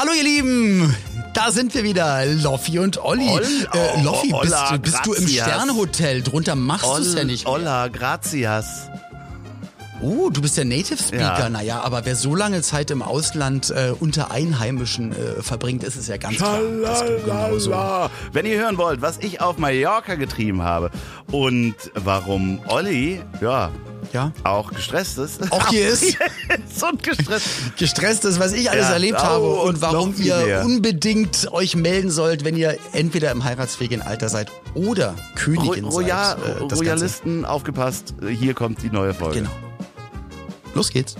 Hallo ihr Lieben, da sind wir wieder, Loffi und Olli. Ol- äh, Loffi, bist, hola, bist du im. Sternhotel? Drunter machst du es ja nicht mehr. Hola, gracias. Oh, du bist der Native Speaker. Ja. Naja, aber wer so lange Zeit im Ausland äh, unter Einheimischen äh, verbringt, ist es ja ganz klar. dass du genauso. Wenn ihr hören wollt, was ich auf Mallorca getrieben habe und warum Olli, ja, Ja? auch gestresst ist. Auch hier ist so gestresst. gestresst ist, was ich alles Ja, erlebt oh, habe und und warum ihr mehr. unbedingt euch melden sollt, wenn ihr entweder im heiratsfähigen Alter seid oder Ro Königin Royal seid. äh, das Ganze. Royalisten, aufgepasst, hier kommt die neue Folge. Genau. Los geht's.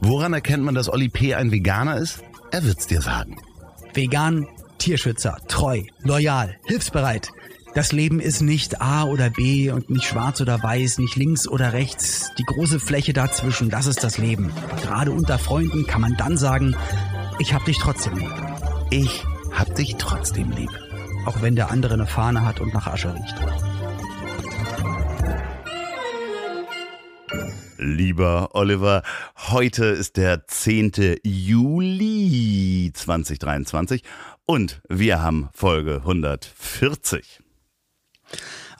Woran erkennt man, dass Olli P. ein Veganer ist? Er wird's dir sagen. Vegan, Tierschützer, treu, loyal, hilfsbereit. Das Leben ist nicht A oder B und nicht schwarz oder weiß, nicht links oder rechts. Die große Fläche dazwischen, das ist das Leben. Aber gerade unter Freunden kann man dann sagen, ich hab dich trotzdem lieb. Ich hab dich trotzdem lieb. Auch wenn der andere eine Fahne hat und nach Asche riecht. Lieber Oliver, heute ist der 10. Juli 2023 und wir haben Folge 140.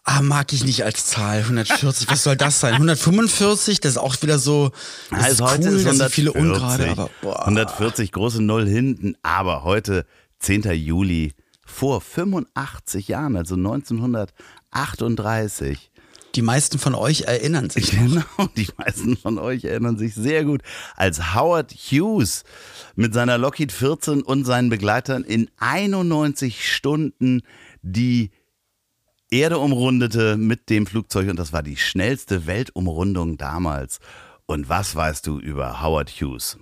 Ah, mag ich nicht als Zahl. 140, was soll das sein? 145, das ist auch wieder so. Das Also ist heute cool, ist das sind 140, viele Ungerade, aber boah. 140 große Null hinten, aber heute 10. Juli vor 85 Jahren, also 1938. Die meisten von euch erinnern sich. Genau, die meisten von euch erinnern sich sehr gut, als Howard Hughes mit seiner Lockheed 14 und seinen Begleitern in 91 Stunden die Erde umrundete mit dem Flugzeug und das war die schnellste Weltumrundung damals. Und was weißt du über Howard Hughes?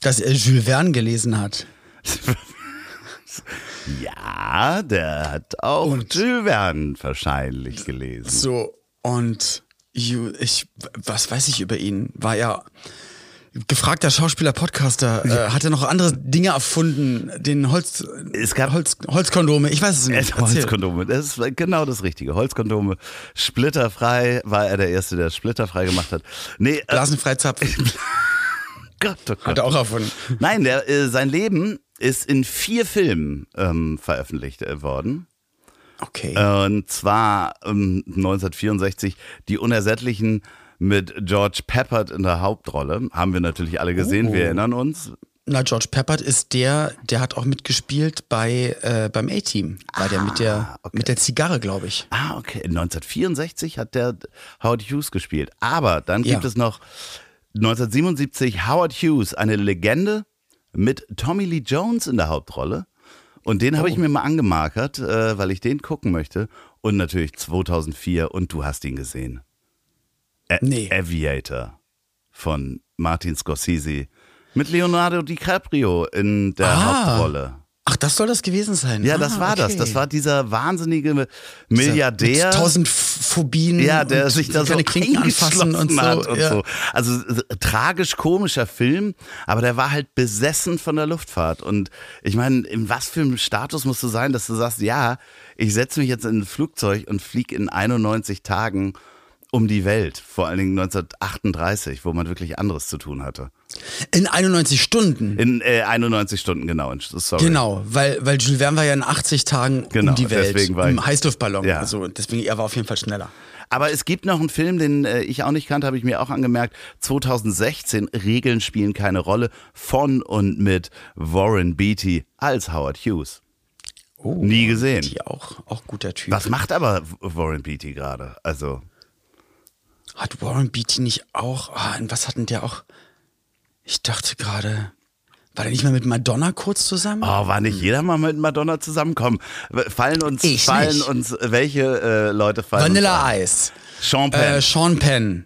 Dass er Jules Verne gelesen hat. Ja, der hat auch Und- Jules Verne wahrscheinlich gelesen. So, und ich, was weiß ich über ihn? War ja gefragter Schauspieler, Podcaster, äh, hat er noch andere Dinge erfunden, den Holz, Es gab Holz, Holzkondome, ich weiß es nicht. Erzähl. Holzkondome, das ist genau das Richtige. Holzkondome, splitterfrei, war er der Erste, der splitterfrei gemacht hat. Nee, äh, Blasenfrei zapfen. Gott, oh Gott. Hat er auch erfunden. Nein, der, äh, sein Leben ist in vier Filmen ähm, veröffentlicht äh, worden. Okay. Und zwar ähm, 1964 Die Unersättlichen mit George Peppard in der Hauptrolle. Haben wir natürlich alle gesehen, Oh. wir erinnern uns. Na, George Peppard ist der, der hat auch mitgespielt bei äh, beim A-Team. War der mit der okay. mit der Zigarre, glaube ich. Ah, okay. 1964 hat der Howard Hughes gespielt. Aber dann Ja. gibt es noch 1977 Howard Hughes, eine Legende mit Tommy Lee Jones in der Hauptrolle. Und den habe ich mir mal angemarkert, äh, weil ich den gucken möchte. Und natürlich 2004 und du hast ihn gesehen. A Nee. Aviator von Martin Scorsese mit Leonardo DiCaprio in der Ah. Hauptrolle. Ach, das soll das gewesen sein. Ja, ah, das war das. okay. Das war dieser wahnsinnige Milliardär. tausend Phobien. Ja, der sich da so Klinken anfassen und so. hat und ja. so. Also äh, tragisch komischer Film, aber der war halt besessen von der Luftfahrt. Und ich meine, in was für einem Status musst du sein, dass du sagst, ja, ich setze mich jetzt in ein Flugzeug und fliege in 91 Tagen um die Welt. Vor allen Dingen 1938, wo man wirklich anderes zu tun hatte. In 91 Stunden. In äh, 91 Stunden, genau. Sorry. Genau, weil, weil Jules Verne war ja in 80 Tagen Genau, um die Welt. deswegen war Im Heißluftballon. Ja. Also deswegen, er war auf jeden Fall schneller. Aber es gibt noch einen Film, den äh, ich auch nicht kannte, habe ich mir auch angemerkt. 2016, Regeln spielen keine Rolle, von und mit Warren Beatty als Howard Hughes. Oh, Nie gesehen. Die auch, auch guter Typ. Was macht aber Warren Beatty gerade? Also, Hat Warren Beatty nicht auch, ah, in was hatten der auch? Ich dachte gerade, war der nicht mal mit Madonna kurz zusammen? oh, war nicht jeder mal mit Madonna zusammenkommen? Fallen uns, Ich fallen nicht. uns, welche äh, Leute fallen Vanilla? Ice. Sean Penn. Äh, Sean Penn.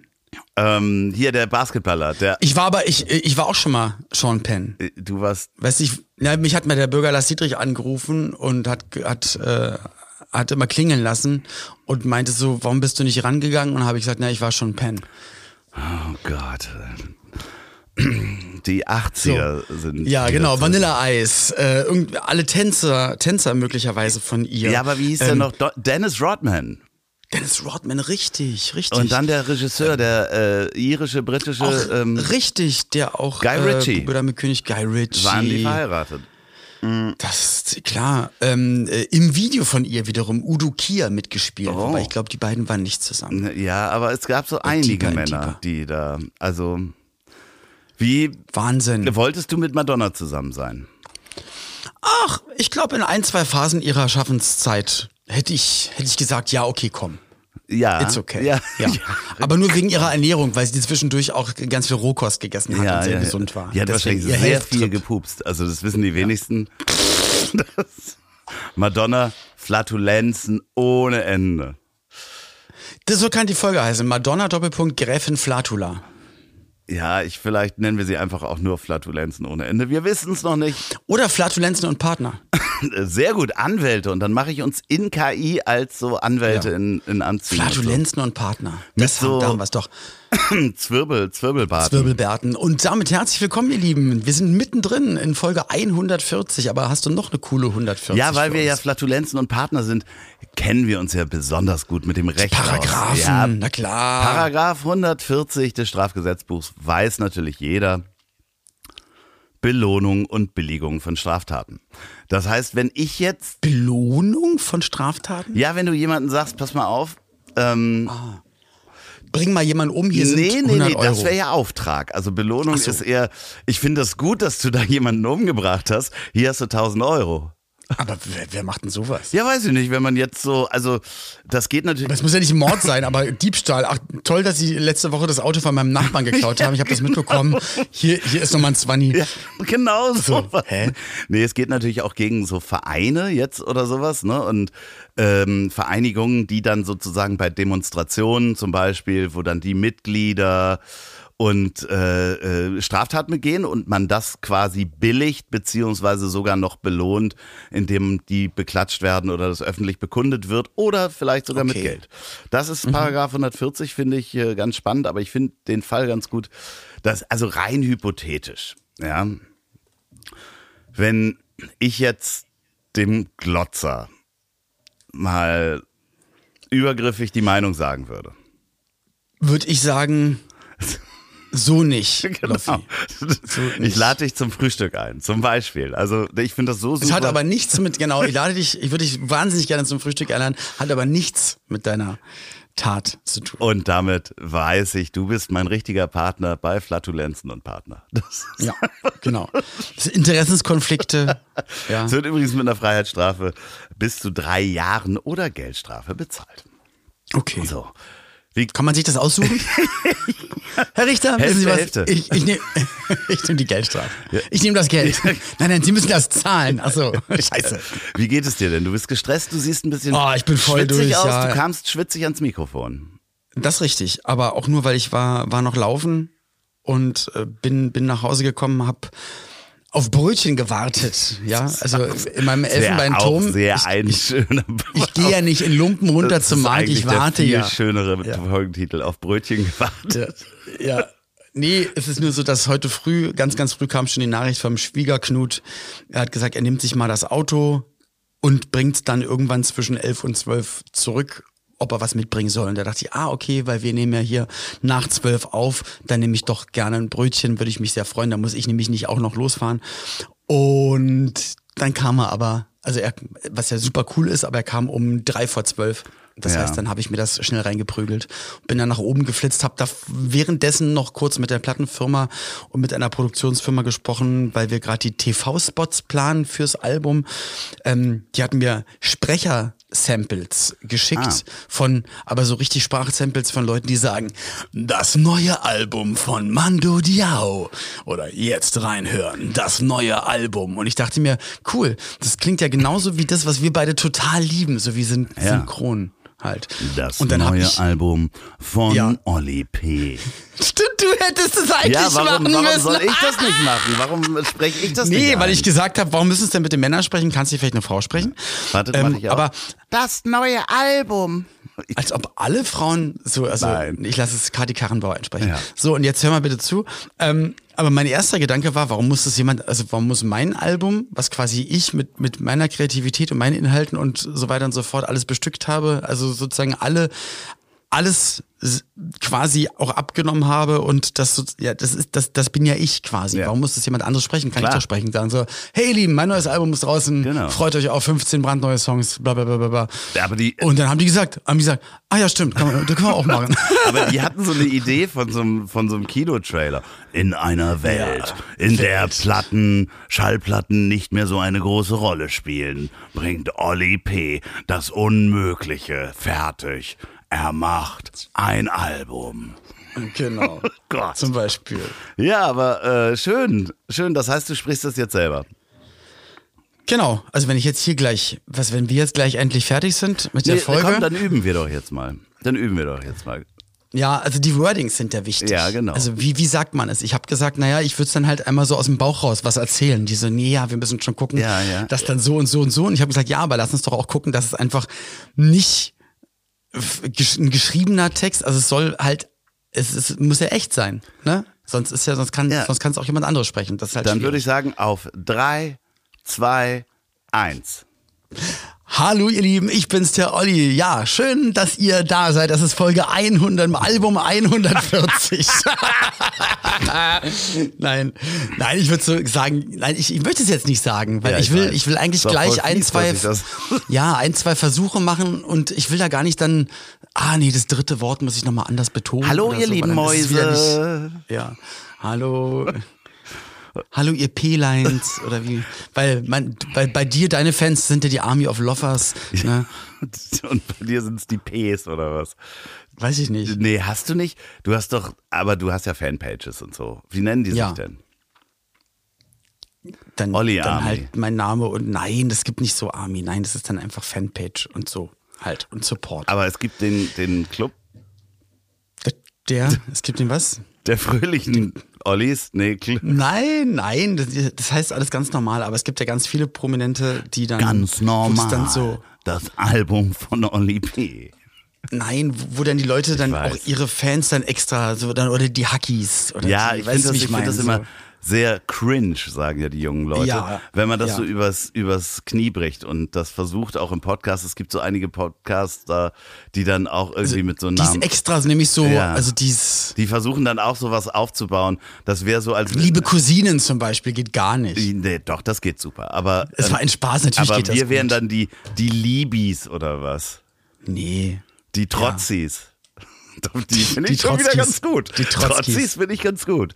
ähm, hier der Basketballer, der, Ich war aber, ich, ich war auch schon mal Sean Penn. äh, du warst, Weißt du, ich, ja, mich hat mal der Bürger Lars Dietrich angerufen und hat, hat, äh, hat immer klingeln lassen und meinte so, warum bist du nicht rangegangen? Und habe ich gesagt, na, ich war schon Penn. oh Gott. Die 80er sind. Ja, genau, Ice, äh, alle Tänzer, Tänzer möglicherweise von ihr. Ja, aber wie hieß der Ähm, noch? Do Dennis Rodman. Dennis Rodman, richtig, richtig. Und dann der Regisseur, der äh, irische, britische, auch ähm, richtig, der auch Guy Ritchie. Äh, Bruder mit König Guy Ritchie. waren die verheiratet. Das ist klar. Ähm, äh, Im Video von ihr wiederum Udo Kier mitgespielt. Oh. Wobei ich glaube, die beiden waren nicht zusammen. Ja, aber es gab so einige Deeper and Männer, die da, also, wie Wahnsinn. wolltest du mit Madonna zusammen sein? Ach, ich glaube, in ein, zwei Phasen ihrer Schaffenszeit hätte ich, hätte ich gesagt, ja, okay, komm. Ja. It's okay. Ja. Ja. Aber nur wegen ihrer Ernährung, weil sie zwischendurch auch ganz viel Rohkost gegessen hat Ja, und sehr ja, gesund war. Die hat Deswegen wahrscheinlich sehr Health viel Trip. gepupst. Also das wissen die wenigsten. Madonna Flatulenzen ohne Ende. Das so kann die Folge heißen. Madonna Doppelpunkt Gräfin Flatula. Ja, ich vielleicht nennen wir sie einfach auch nur Flatulenzen ohne Ende. Wir wissen es noch nicht. Oder Flatulenzen und Partner. Sehr gut, Anwälte. Und dann mache ich uns in KI als so Anwälte Ja. in, in Anzügen. Flatulenzen und Partner. Das so- haben wir es doch. Zwirbel, Zwirbelbart. Zwirbelbärten. Und damit herzlich willkommen, ihr Lieben. Wir sind mittendrin in Folge 140, aber hast du noch eine coole 140? Ja, weil wir ja? Flatulenzen und Partner sind, kennen wir uns ja besonders gut mit dem Recht. Paragraphen, Ja, na klar. Paragraph 140 des Strafgesetzbuchs weiß natürlich jeder. Belohnung und Billigung von Straftaten. Das heißt, wenn ich jetzt, Belohnung von Straftaten? ja, wenn du jemanden sagst, pass mal auf, ähm, Bring mal jemanden um, hier nee, sind nee, 100 nee, Euro. das wäre ja Auftrag. Also Belohnung so. ist eher, ich finde das gut, dass du da jemanden umgebracht hast. Hier hast du 1000 Euro. Aber wer, wer macht denn sowas? Ja, weiß ich nicht, wenn man jetzt so, also das geht natürlich. Das muss ja nicht Mord sein, aber Diebstahl. Ach, toll, dass Sie letzte Woche das Auto von meinem Nachbarn geklaut haben. Ich habe das mitbekommen. Hier, hier ist nochmal ein Zwanni. Ja, genau so. So, hä? Nee, es geht natürlich auch gegen so Vereine jetzt oder sowas, ne? Und ähm, Vereinigungen, die dann sozusagen bei Demonstrationen zum Beispiel, wo dann die Mitglieder und äh, äh, Straftaten begehen und man das quasi billigt beziehungsweise sogar noch belohnt, indem die beklatscht werden oder das öffentlich bekundet wird oder vielleicht sogar mit Okay. Geld. Das ist Paragraph 140, finde ich äh, ganz spannend, aber ich finde den Fall ganz gut. Das, also rein hypothetisch, ja. Wenn ich jetzt dem Glotzer mal übergriffig die Meinung sagen würde. Würde ich sagen, so nicht. Loffi. Ich nicht. lade dich zum Frühstück ein, zum Beispiel. Also ich finde das so super. Es hat aber nichts mit, genau, ich lade dich, ich würde dich wahnsinnig gerne zum Frühstück einladen, hat aber nichts mit deiner Tat zu tun. und damit weiß ich, du bist mein richtiger Partner bei Flatulenzen und Partner. Das, Ja, genau. Interessenskonflikte. Ja. das wird übrigens mit einer Freiheitsstrafe bis zu drei Jahren oder Geldstrafe bezahlt. Okay. So. Wie Kann man sich das aussuchen? Herr Richter, Hälfte, wissen Sie was? Hälfte. Ich, ich nehme nehm die Geldstrafe. Ich nehme das Geld. Nein, nein, Sie müssen das zahlen. Achso, scheiße. Wie geht es dir denn? Du bist gestresst, du siehst ein bisschen Oh, ich bin voll schwitzig durch, aus, ja. du kamst schwitzig ans Mikrofon. Das ist richtig, aber auch nur, weil ich war, war noch laufen und äh, bin, bin nach Hause gekommen, hab auf Brötchen gewartet. Ja, also in meinem Sehr, Elfenbeinturm. sehr ich, ein ich, schöner ich gehe ja nicht in Lumpen runter zum Markt, ich warte der viel ja. schönere Ja. Folgentitel auf Brötchen gewartet. Ja. Nee, es ist nur so, dass heute früh, ganz, ganz früh kam schon die Nachricht vom Schwiegerknut. Er hat gesagt, er nimmt sich mal das Auto und bringt es dann irgendwann zwischen elf und zwölf zurück, ob er was mitbringen soll. Und da dachte ich, ah, okay, weil wir nehmen ja hier nach zwölf auf, dann nehme ich doch gerne ein Brötchen, würde ich mich sehr freuen. Da muss ich nämlich nicht auch noch losfahren. Und dann kam er aber, also er, was ja super cool ist, aber er kam um drei vor zwölf. Das Ja. heißt, dann habe ich mir das schnell reingeprügelt, bin dann nach oben geflitzt, habe da währenddessen noch kurz mit der Plattenfirma und mit einer Produktionsfirma gesprochen, weil wir gerade die TV-Spots planen fürs Album. Ähm, die hatten mir Sprecher-Samples geschickt Ah. von, aber so richtig Sprachsamples von Leuten, die sagen, das neue Album von Mando Diao oder jetzt reinhören, das neue Album. Und ich dachte mir, cool, das klingt ja genauso wie das, was wir beide total lieben, so wie syn Ja. synchron halt. Das Und dann neue ich, Album von Ja. Olli P. Stimmt, du hättest es eigentlich Ja, warum, machen warum müssen. soll ich das nicht machen? Warum spreche ich das nicht Nee, weil ein? ich gesagt habe, warum müssen es denn bitte Männer sprechen? Kannst du vielleicht eine Frau sprechen? Warte, Ähm, mach ich auch. aber das neue Album. Als ob alle Frauen so, also Nein. ich lasse es Kati Karrenbauer entsprechen. Ja. So, und jetzt hör mal bitte zu. Ähm, aber mein erster Gedanke war, warum muss das jemand, also warum muss mein Album, was quasi ich mit, mit meiner Kreativität und meinen Inhalten und so weiter und so fort alles bestückt habe, also sozusagen alle, alles quasi auch abgenommen habe und das ja, das ist, das, das bin ja ich quasi. Ja. Warum muss das jemand anderes sprechen? Kann Klar. ich doch sprechen. Dann so, hey ihr Lieben, mein neues Album ist draußen, Genau. freut euch auf 15 brandneue Songs, bla bla bla bla bla. Ja, aber die- und dann haben die gesagt, haben die gesagt, ah ja stimmt, kann man, das können wir auch machen. Aber die hatten so eine Idee von so einem, von so einem Kinotrailer. In einer Welt, in der Platten, Schallplatten nicht mehr so eine große Rolle spielen, bringt Olli P. das Unmögliche fertig. Er macht ein Album. genau. Gott. Zum Beispiel. Ja, aber äh, schön, schön. Das heißt, du sprichst das jetzt selber. Genau. Also wenn ich jetzt hier gleich, was, wenn wir jetzt gleich endlich fertig sind mit der Nee, Folge. komm, dann üben wir doch jetzt mal. Dann üben wir doch jetzt mal. Ja, also die Wordings sind ja wichtig. Ja, genau. Also wie, wie sagt man es? Ich habe gesagt, naja, ich würde es dann halt einmal so aus dem Bauch raus was erzählen. Die so, nee, ja, wir müssen schon gucken, Ja, ja. dass dann so und so und so. Und ich habe gesagt, ja, aber lass uns doch auch gucken, dass es einfach nicht ein geschriebener Text, also es soll halt, es, es muss ja echt sein, ne? Sonst ist ja, sonst kann, Ja. sonst kann es auch jemand anderes sprechen. Das ist halt Dann schwierig. würde ich sagen, auf drei, zwei, eins. Hallo ihr Lieben, ich bin's der Olli. Ja, schön, dass ihr da seid. Das ist Folge 100 im Album 140. nein, nein, ich würde so sagen, nein, ich, ich möchte es jetzt nicht sagen, weil Ja, ich ich will, weiß. ich will eigentlich gleich ein, zwei, ja, ein, zwei Versuche machen und ich will da gar nicht dann, ah nee, das dritte Wort muss ich nochmal anders betonen. Hallo, ihr so, lieben Mäuse. Nicht, ja, hallo. Hallo ihr P-Lines oder wie? Weil mein, bei, bei dir, deine Fans sind ja die Army of Lovers. Ne? Und bei dir sind es die Ps oder was? Weiß ich nicht. Nee, hast du nicht? Du hast doch, aber du hast ja Fanpages und so. Wie nennen die Ja. sich denn? Dann, Olli dann Army. halt mein Name und nein, das gibt nicht so Army. Nein, das ist dann einfach Fanpage und so halt und Support. Aber es gibt den, den Club Der, es gibt den was? der fröhlichen Ollis. Nee, Nein, nein, das, das heißt alles ganz normal, aber es gibt ja ganz viele Prominente, die dann ganz normal. dann so das Album von Olli P. Nein, wo wo dann die Leute dann weiß. auch ihre Fans dann extra so dann oder die Hackies oder Ja, die, ich finde das, ich find das meine? immer So. Sehr cringe, sagen ja die jungen Leute, Ja, wenn man das ja. so übers, übers Knie bricht und das versucht auch im Podcast. Es gibt so einige Podcaster, die dann auch irgendwie mit so einem Die Namen, extra nämlich so, Ja. also dies die versuchen dann auch sowas aufzubauen. Das wäre so als liebe Cousinen zum Beispiel geht gar nicht. Nee, doch, das geht super. Aber Es war ein Spaß, natürlich aber geht das wir wären dann die die Libis oder was? Nee. Die Trotzis. Die finde Die ich schon wieder ganz gut. Die Trotzkis. finde ich ganz gut.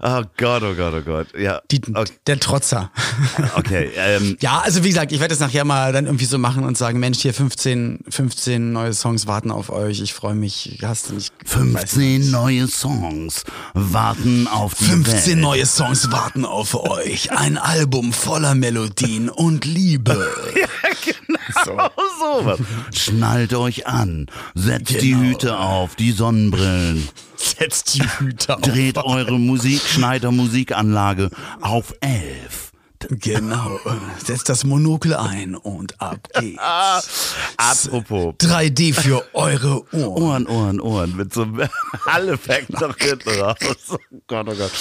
Oh Gott, oh Gott, oh Gott. Ja, Die, okay. Der Trotzer. okay ähm, Ja, also wie gesagt, ich werde das nachher mal dann irgendwie so machen und sagen, Mensch, hier 15, 15 neue Songs warten auf euch. Ich freue mich. Hast du nicht? weiß nicht. 15 neue Songs warten auf die 15 Welt. neue Songs warten auf euch. Ein Album voller Melodien und Liebe. Genau sowas. Schnallt euch an, setzt die Genau. Hüte auf, die Sonnenbrillen. Setzt die Hüte auf. Dreht eure Musik, Schneider Musikanlage auf 11. Genau. Setzt das Monokel ein und ab geht's. Apropos. 3D für eure Ohren, Ohren. Ohren, Ohren. Mit so einem Hall-Effekt noch hinten raus. Oh Gott, oh Gott.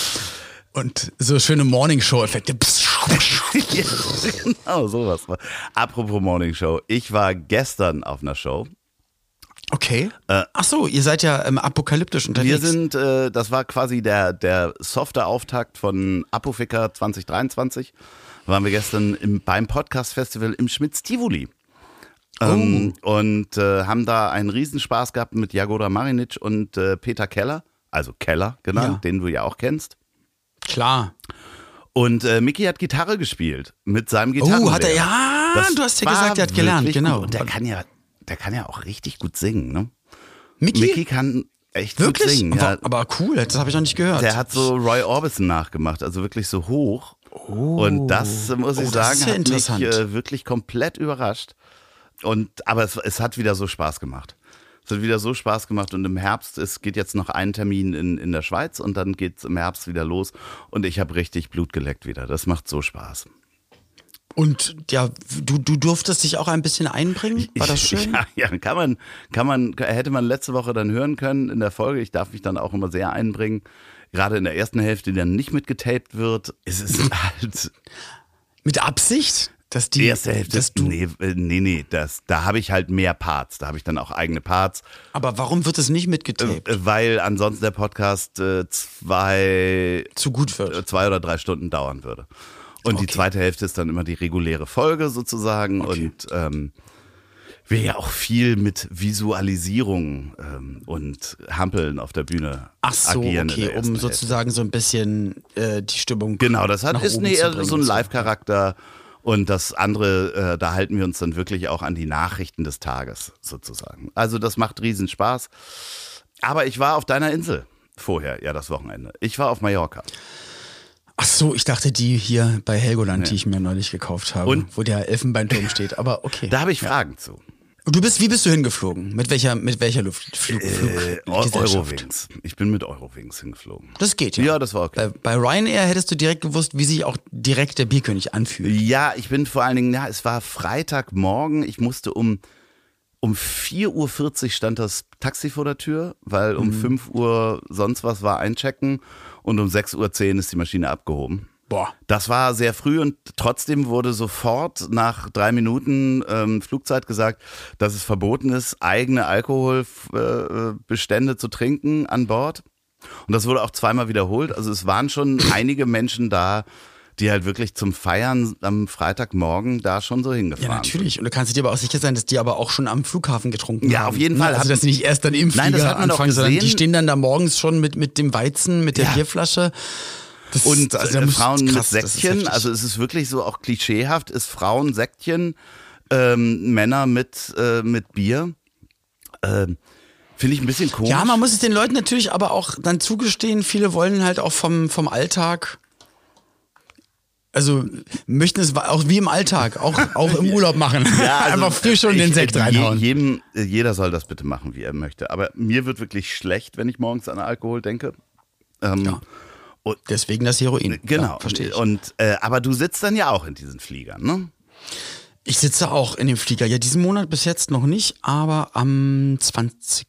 Und so schöne Morningshow-Effekte. Genau, sowas. Apropos Morning Show. Ich war gestern auf einer Show. Okay. Ach so, ihr seid ja ähm, apokalyptisch unterwegs. Wir sind, äh, das war quasi der, der softe Auftakt von Apoficker 2023. Waren wir gestern im, beim Podcast-Festival im Schmitz-Tivoli. Ähm, und äh, haben da einen Riesenspaß gehabt mit Jagoda Marinic und äh, Peter Keller, also Keller genannt, Ja. den du ja auch kennst. Klar. Und äh, Mickey hat Gitarre gespielt mit seinem Gitarrenlehrer. Oh, hat er, ja, Das du hast ja war gesagt, er hat gelernt, genau. Gut. Und der kann ja, der kann ja auch richtig gut singen, ne? Mickey? Mickey kann echt Wirklich? gut singen. Ja. aber, cool, das habe ich noch nicht gehört. Der hat so Roy Orbison nachgemacht, also wirklich so hoch. Und das, äh, muss ich Oh, sagen, ja hat mich äh, wirklich komplett überrascht. Und, aber es, es hat wieder so Spaß gemacht. Es hat wieder so Spaß gemacht und im Herbst, es geht jetzt noch ein Termin in, in der Schweiz und dann geht es im Herbst wieder los und ich habe richtig Blut geleckt wieder. Das macht so Spaß. Und ja, du, du durftest dich auch ein bisschen einbringen. War das schön? Ja, ja, kann man, kann man, hätte man letzte Woche dann hören können in der Folge. Ich darf mich dann auch immer sehr einbringen. Gerade in der ersten Hälfte, die dann nicht mitgetaped wird. Es ist halt. Mit Absicht? Dass die, Die erste Hälfte, dass du, nee, äh, nee, nee, das, da habe ich halt mehr Parts. Da habe ich dann auch eigene Parts. Aber warum wird es nicht mitgetaped? Äh, Weil ansonsten der Podcast äh, zwei, Zu gut wird. äh, zwei oder drei Stunden dauern würde. Und die Okay. zweite Hälfte ist dann immer die reguläre Folge sozusagen. Und ähm, wir ja auch viel mit Visualisierung ähm, und Hampeln auf der Bühne Ach so, agieren. okay, um Hälfte. sozusagen so ein bisschen äh, die Stimmung. Genau, das hat, ist nee, so ein. Live-Charakter. Und das andere, äh, da halten wir uns dann wirklich auch an die Nachrichten des Tages sozusagen. Also das macht riesen Spaß. Aber ich war auf deiner Insel vorher, ja, das Wochenende. Ich war auf Mallorca. Ach so, ich dachte die hier bei Helgoland, die ich mir neulich gekauft habe, Und? wo der Elfenbeinturm steht. Aber okay. Da habe ich Fragen zu. Du bist, wie bist du hingeflogen? Mit welcher, mit welcher Luft, Flug, Flug, Äh? Eurowings. Ich bin mit Eurowings hingeflogen. Das geht ja. Ja, das war okay. Bei, bei Ryanair hättest du direkt gewusst, wie sich auch direkt der Bierkönig anfühlt. Ja, ich bin vor allen Dingen, ja, es war Freitagmorgen. Ich musste um, um 4.40 Uhr stand das Taxi vor der Tür, weil um 5 Uhr sonst was war einchecken und um 6.10 Uhr ist die Maschine abgehoben. Boah. Das war sehr früh und trotzdem wurde sofort nach drei Minuten ähm, Flugzeit gesagt, dass es verboten ist, eigene Alkoholbestände zu trinken an Bord. Und das wurde auch zweimal wiederholt. Also es waren schon einige Menschen da, die halt wirklich zum Feiern am Freitagmorgen da schon so hingefahren Ja, natürlich. Und du kannst dir aber auch sicher sein, dass die aber auch schon am Flughafen getrunken Ja, haben. auf jeden Fall. Also, dass sie nicht erst dann im Flieger Nein, das hat man doch anfangen, sondern die gesehen. stehen dann da morgens schon mit, mit dem Weizen, mit der Ja. Bierflasche. Das, Und also, äh, Frauen krass, mit Säckchen, also es ist wirklich so auch klischeehaft, ist Frauen Säckchen, ähm, Männer mit, äh, mit Bier. Ähm, Finde ich ein bisschen komisch. Ja, man muss es den Leuten natürlich aber auch dann zugestehen, viele wollen halt auch vom, vom Alltag, also möchten es auch wie im Alltag, auch, auch im Urlaub machen. Ja, also, Einfach früh schon ich- den Sekt reinhauen. Jedem, jeder soll das bitte machen, wie er möchte. Aber mir wird wirklich schlecht, wenn ich morgens an Alkohol denke. Ähm, Ja. Und, Deswegen das Heroin. genau. Ja, verstehe ich. Und, äh, aber du sitzt dann ja auch in diesen Fliegern, ne? Ich sitze auch in dem Flieger. Ja, diesen Monat bis jetzt noch nicht, aber am 20.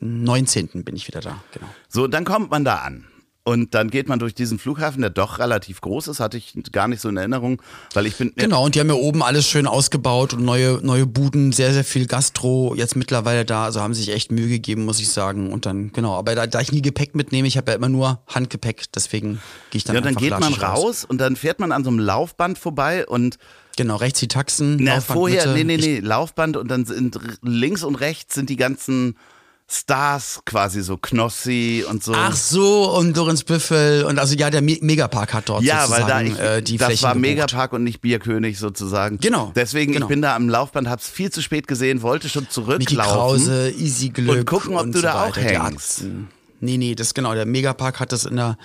19. bin ich wieder da. Genau. So, dann kommt man da an. Und dann geht man durch diesen Flughafen, der doch relativ groß ist, hatte ich gar nicht so in Erinnerung, weil ich bin. Genau, und die haben ja oben alles schön ausgebaut und neue, neue Buden, sehr, sehr viel Gastro jetzt mittlerweile da. Also haben sich echt Mühe gegeben, muss ich sagen. Und dann, genau, aber da, da ich nie Gepäck mitnehme, ich habe ja immer nur Handgepäck, deswegen gehe ich dann Ja, dann geht man latschig raus und dann fährt man an so einem Laufband vorbei und Genau, rechts die Taxen. na, Laufband, vorher, Mitte. nee, nee, nee, Laufband und dann sind links und rechts sind die ganzen Stars quasi so Knossi und so. Ach so, und Lorenz Büffel und also ja, der Me Megapark hat dort ja, weil da ich, äh, die das Flächen war gebucht. Megapark und nicht Bierkönig sozusagen. Genau, Deswegen, genau. ich bin da am Laufband, hab's viel zu spät gesehen, wollte schon zurücklaufen. Krause, Easy Glück Und gucken, ob und du so da auch hängst. Nee, nee, das genau. Der Megapark hat das in der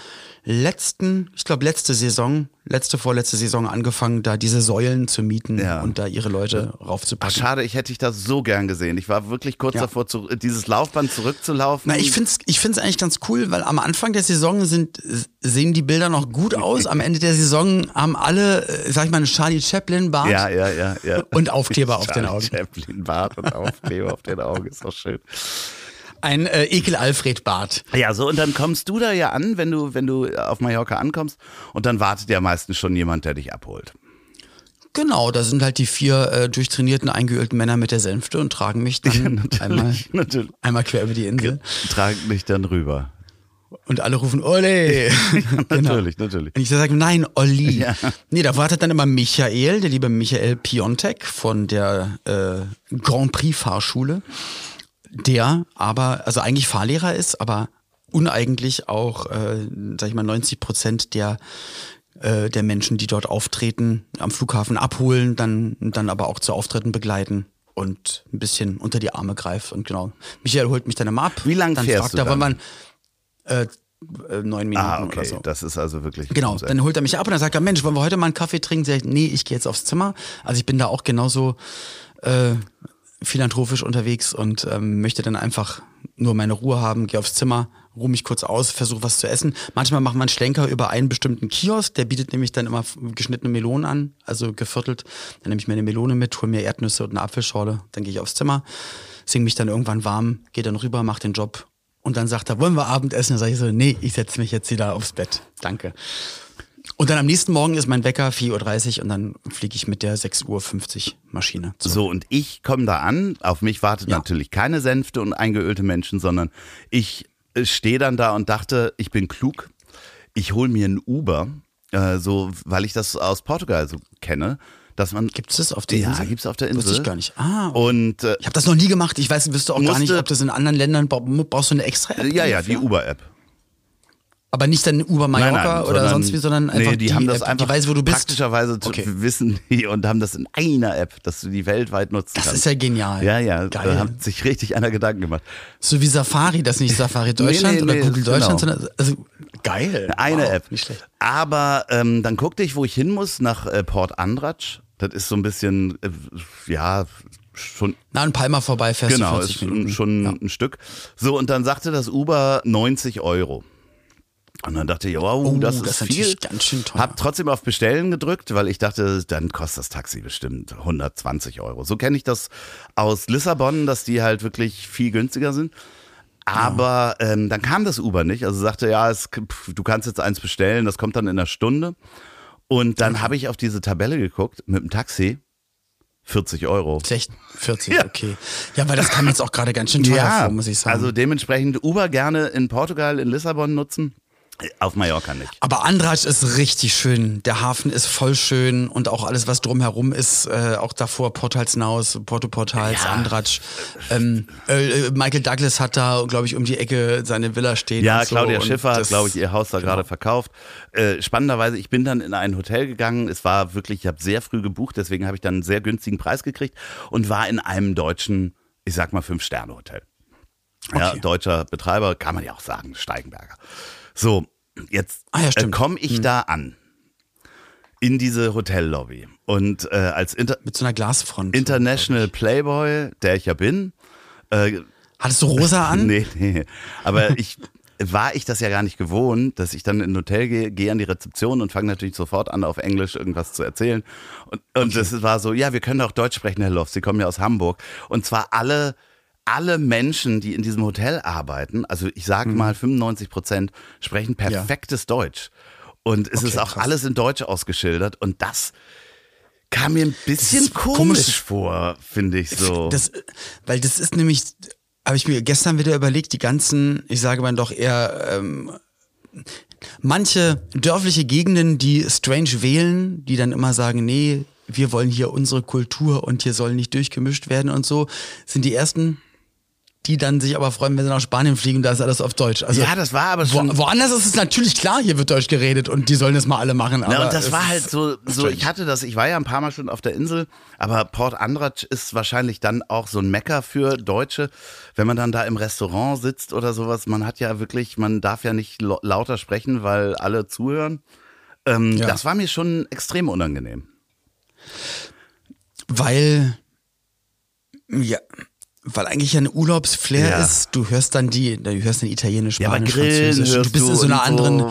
letzten, ich glaube letzte Saison, letzte, vorletzte Saison angefangen, da diese Säulen zu mieten Ja. und da ihre Leute Ach, raufzupacken. schade, ich hätte dich das so gern gesehen. Ich war wirklich kurz Ja. davor, zu, dieses Laufband zurückzulaufen. Na, ich find's, ich find's eigentlich ganz cool, weil am Anfang der Saison sind, sehen die Bilder noch gut aus. Am Ende der Saison haben alle, äh, sag ich mal, einen Charlie Chaplin Bart. Ja, ja, ja, ja. Und Aufkleber auf den Charlie Augen. Chaplin Bart und Aufkleber auf den Augen, ist auch schön. Ein äh, Ekel-Alfred-Bart. Ja, so und dann kommst du da ja an, wenn du, wenn du auf Mallorca ankommst und dann wartet ja meistens schon jemand, der dich abholt. Genau, da sind halt die vier äh, durchtrainierten, eingeölten Männer mit der Sänfte und tragen mich dann einmal, natürlich. einmal quer über die Insel. Tragen dich dann rüber. Und alle rufen, Ole! genau. Natürlich, natürlich. Und ich sage, nein, Olli. Ja. Nee, da wartet dann immer Michael, der liebe Michael Piontek von der äh, Grand Prix Fahrschule, der aber, also eigentlich Fahrlehrer ist, aber uneigentlich auch, äh, sag ich mal, 90 Prozent der äh, der Menschen, die dort auftreten, am Flughafen abholen, dann, dann aber auch zu Auftritten begleiten und ein bisschen unter die Arme greift. Und genau, Michael holt mich dann immer ab. Wie lang dann fährst fragt du er, wollen dann? wir äh, äh, neun Minuten Ah, oder okay. so. Das ist also wirklich. Genau, dann holt er mich ab und dann sagt er, Mensch, wollen wir heute mal einen Kaffee trinken? Sag ich, nee, ich gehe jetzt aufs Zimmer. Also ich bin da auch genauso, äh, philanthropisch unterwegs und ähm, möchte dann einfach nur meine Ruhe haben, gehe aufs Zimmer, ruhe mich kurz aus, versuche was zu essen. Manchmal macht man Schlenker über einen bestimmten Kiosk, der bietet nämlich dann immer geschnittene Melonen an, also geviertelt. Dann nehme ich mir eine Melone mit, hole mir Erdnüsse und eine Apfelschorle, dann gehe ich aufs Zimmer, singe mich dann irgendwann warm, gehe dann rüber, mach den Job und dann sagt er, wollen wir Abendessen? Dann sage ich so, nee, ich setze mich jetzt wieder aufs Bett. Danke. Und dann am nächsten Morgen ist mein Wecker 4.30 Uhr und dann fliege ich mit der 6.50 Uhr Maschine. zurück. So, und ich komme da an. Auf mich wartet Ja. natürlich keine Sänfte und eingeölte Menschen, sondern ich äh, stehe dann da und dachte, ich bin klug. Ich hole mir ein Uber, äh, so, weil ich das aus Portugal so kenne, dass man. Gibt es das auf der ja, Insel? gibt's auf der Insel. Wusste ich gar nicht. Ah, Und äh, ich habe das noch nie gemacht. Ich weiß, wüsste auch gar nicht, ob das in anderen Ländern bra- brauchst du eine extra App. ja, ja, die? Uber-App. Aber nicht dann Uber Mallorca oder sondern- sonst wie, sondern einfach nee, die, die haben das App, einfach die weiß, wo du bist. praktischerweise Okay. wissen die und haben das in einer App, dass du die weltweit nutzen Das kannst. ist ja genial. Ja, ja, Geil. da hat sich richtig einer Gedanken gemacht. So wie Safari, das nicht Safari Deutschland nee, oder nee, Google genau. Deutschland, sondern also geil. Eine Wow, App. Nicht schlecht. Aber ähm, dann guckte ich, wo ich hin muss, nach äh, Port Andratsch. Das ist so ein bisschen, äh, ja, schon, Na, an Palma vorbei fährst genau, du ist 40 schon, Minuten. schon ja. ein Stück. So, und dann sagte das Uber 90 Euro. Und dann dachte ich, wow, Oh, das das ist viel. ganz schön teuer. Hab trotzdem auf Bestellen gedrückt, weil ich dachte, dann kostet das Taxi bestimmt 120 Euro. So kenne ich das aus Lissabon, dass die halt wirklich viel günstiger sind. Aber ähm, dann kam das Uber nicht. Also sagte, ja, es, pf, du kannst jetzt eins bestellen, das kommt dann in einer Stunde. Und dann habe ich auf diese Tabelle geguckt mit dem Taxi. 40 Euro. 60, 40, Ja. okay. Ja, weil das kam jetzt auch gerade ganz schön teuer vor, muss ich sagen. also dementsprechend Uber gerne in Portugal, in Lissabon nutzen. Auf Mallorca nicht. Aber Andratsch ist richtig schön. Der Hafen ist voll schön und auch alles, was drumherum ist, äh, auch davor Portalsnaus, Porto Portals, Ja. Andratsch. Ähm, äh, Michael Douglas hat da, glaube ich, um die Ecke seine Villa stehen. Ja, so Claudia und Schiffer hat, glaube ich, ihr Haus da gerade verkauft. Äh, spannenderweise, ich bin dann in ein Hotel gegangen. Es war wirklich, ich habe sehr früh gebucht, deswegen habe ich dann einen sehr günstigen Preis gekriegt und war in einem deutschen, ich sag mal, Fünf-Sterne-Hotel. Ja, Okay. deutscher Betreiber, kann man ja auch sagen, Steigenberger. So, jetzt Ah ja, äh, komme ich da an. In diese Hotellobby. Und äh, als Inter Mit so einer Glasfront. International Playboy, der ich ja bin, äh, Hattest du rosa an? Nee, nee. Aber ich war ich das ja gar nicht gewohnt, dass ich dann in ein Hotel gehe, gehe an die Rezeption und fange natürlich sofort an, auf Englisch irgendwas zu erzählen. Und, und das war so, ja, wir können auch Deutsch sprechen, Herr Loff, Sie kommen ja aus Hamburg. Und zwar alle, alle Menschen, die in diesem Hotel arbeiten, also ich sage Mhm. mal 95 Prozent, sprechen perfektes Deutsch. Und es Okay, ist auch krass. alles in Deutsch ausgeschildert. Und das kam mir ein bisschen komisch, komisch. vor, finde ich so. Das, weil das ist nämlich, habe ich mir gestern wieder überlegt, die ganzen, ich sage mal doch eher, ähm, manche dörfliche Gegenden, die strange wählen, die dann immer sagen, nee, wir wollen hier unsere Kultur und hier soll nicht durchgemischt werden und so, sind die ersten, die dann sich aber freuen, wenn sie nach Spanien fliegen, da ist alles auf Deutsch. Also ja, das war aber wo, schon. woanders ist es natürlich klar, hier wird Deutsch geredet und die sollen das mal alle machen. Aber Na, und das war halt so, so, ich hatte das, ich war ja ein paar Mal schon auf der Insel, aber Port Andratsch ist wahrscheinlich dann auch so ein Mecker für Deutsche, wenn man dann da im Restaurant sitzt oder sowas. Man hat ja wirklich, man darf ja nicht lauter sprechen, weil alle zuhören. Ähm, Ja. Das war mir schon extrem unangenehm. Weil, ja, weil eigentlich ein Urlaubsflair Ja. ist, du hörst dann die, du hörst dann Italienisch, Ja, Spanisch, Grillen Französisch, du bist in du so einer anderen,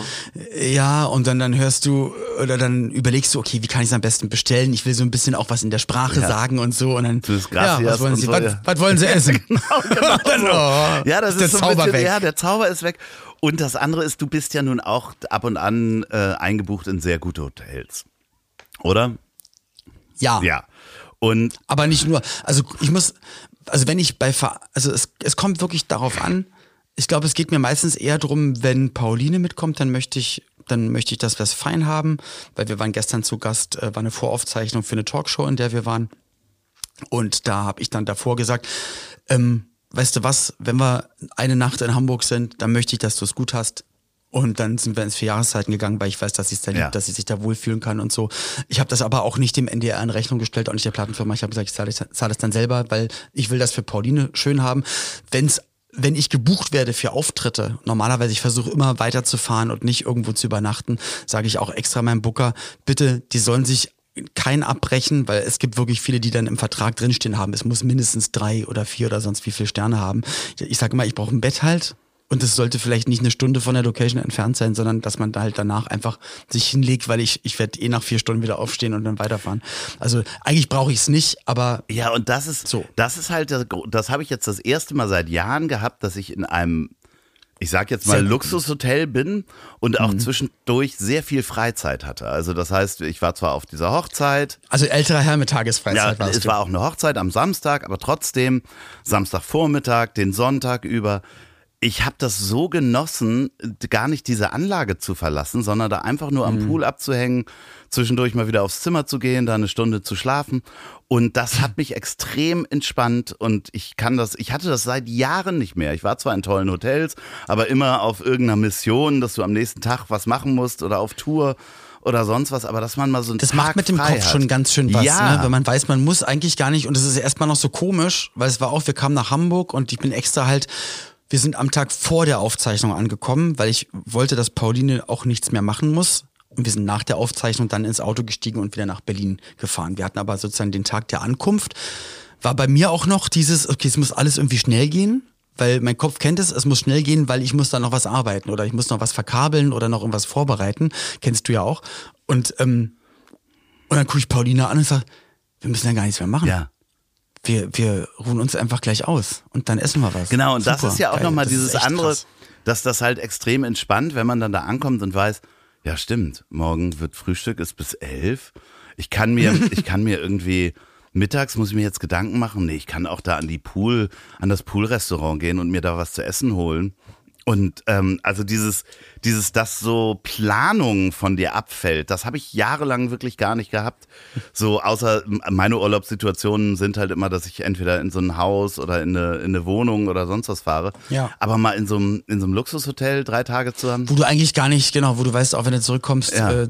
ja, und dann, dann hörst du, oder dann überlegst du, okay, wie kann ich es am besten bestellen? Ich will so ein bisschen auch was in der Sprache Ja. sagen und so, und dann, ja, was wollen Sie, so, was, ja. was wollen Sie essen? genau, dann, oh, Ja, das ist, der so Zauber bisschen, weg. ja, der Zauber ist weg. Und das andere ist, du bist ja nun auch ab und an äh, eingebucht in sehr gute Hotels. Oder? ja. Ja. Und Aber nicht nur, also ich muss, also wenn ich bei, Ver- also es, es kommt wirklich darauf an, ich glaube, es geht mir meistens eher drum, wenn Pauline mitkommt, dann möchte ich, dann möchte ich, dass wir es fein haben, weil wir waren gestern zu Gast, äh, war eine Voraufzeichnung für eine Talkshow, in der wir waren. Und da habe ich dann davor gesagt, ähm, weißt du was, wenn wir eine Nacht in Hamburg sind, dann möchte ich, dass du es gut hast. Und dann sind wir ins vier Jahreszeiten gegangen, weil ich weiß, dass sie es da liebt, Ja. dass sie sich da wohlfühlen kann und so. Ich habe das aber auch nicht dem NDR in Rechnung gestellt, auch nicht der Plattenfirma. Ich habe gesagt, ich zahle das, zahle das dann selber, weil ich will das für Pauline schön haben. Wenn's wenn ich gebucht werde für Auftritte, normalerweise ich versuche immer weiterzufahren und nicht irgendwo zu übernachten, sage ich auch extra meinem Booker, bitte, die sollen sich kein Abbrechen, weil es gibt wirklich viele, die dann im Vertrag drinstehen haben, es muss mindestens drei oder vier oder sonst wie viele Sterne haben. Ich sage immer, ich brauche ein Bett halt und es sollte vielleicht nicht eine Stunde von der Location entfernt sein, sondern dass man da halt danach einfach sich hinlegt, weil ich, ich werde eh nach vier Stunden wieder aufstehen und dann weiterfahren. Also eigentlich brauche ich es nicht, aber Ja, und das ist So. das ist halt das, das habe ich jetzt das erste Mal seit Jahren gehabt, dass ich in einem ich sag jetzt mal. Luxushotel bin und Mhm. auch zwischendurch sehr viel Freizeit hatte. Also das heißt, ich war zwar auf dieser Hochzeit, also älterer Herr mit Tagesfreizeit ja, es du. war auch eine Hochzeit am Samstag, aber trotzdem Samstagvormittag, den Sonntag über. Ich habe das so genossen, gar nicht diese Anlage zu verlassen, sondern da einfach nur Mhm. am Pool abzuhängen, zwischendurch mal wieder aufs Zimmer zu gehen, da eine Stunde zu schlafen. Und das hat mich extrem entspannt und ich kann das, ich hatte das seit Jahren nicht mehr. Ich war zwar in tollen Hotels, aber immer auf irgendeiner Mission, dass du am nächsten Tag was machen musst oder auf Tour oder sonst was, aber dass man mal so ein Das macht mit dem Kopf schon ganz schön was, ja. ne? wenn man weiß, man muss eigentlich gar nicht. Und es ist erstmal noch so komisch, weil es war auch, wir kamen nach Hamburg und ich bin extra halt, wir sind am Tag vor der Aufzeichnung angekommen, weil ich wollte, dass Pauline auch nichts mehr machen muss. Und wir sind nach der Aufzeichnung dann ins Auto gestiegen und wieder nach Berlin gefahren. Wir hatten aber sozusagen den Tag der Ankunft. War bei mir auch noch dieses, okay, es muss alles irgendwie schnell gehen, weil mein Kopf kennt es, es muss schnell gehen, weil ich muss da noch was arbeiten oder ich muss noch was verkabeln oder noch irgendwas vorbereiten. Kennst du ja auch. Und, ähm, und dann gucke ich Paulina an und sage, wir müssen ja gar nichts mehr machen. Ja. Wir, wir ruhen uns einfach gleich aus und dann essen wir was. Genau, und das Super, ist ja auch nochmal Das dieses andere, krass. dass das halt extrem entspannt, wenn man dann da ankommt und weiß, ja stimmt, morgen wird Frühstück, ist bis elf. Ich kann mir, ich kann mir irgendwie, mittags muss ich mir jetzt Gedanken machen, nee, ich kann auch da an die Pool, an das Poolrestaurant gehen und mir da was zu essen holen. Und ähm, also dieses, dieses, dass so Planung von dir abfällt, das habe ich jahrelang wirklich gar nicht gehabt. So außer meine Urlaubssituationen sind halt immer, dass ich entweder in so ein Haus oder in eine, in eine Wohnung oder sonst was fahre. Ja. Aber mal in so einem, in so einem Luxushotel drei Tage zu haben. Wo du eigentlich gar nicht, genau, wo du weißt, auch wenn du zurückkommst, Ja. äh,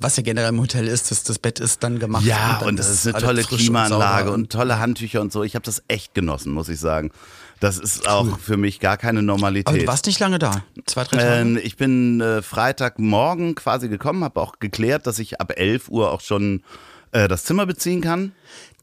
was ja generell im Hotel ist, dass das Bett ist dann gemacht. Ja, dann und das ist eine tolle Klimaanlage sauber. und, tolle Handtücher und so. Ich habe das echt genossen, muss ich sagen. Das ist auch für mich gar keine Normalität. Aber du warst nicht lange da. Zwei, drei Tage. Ähm, ich bin äh, Freitagmorgen quasi gekommen, habe auch geklärt, dass ich ab 11 Uhr auch schon äh, das Zimmer beziehen kann.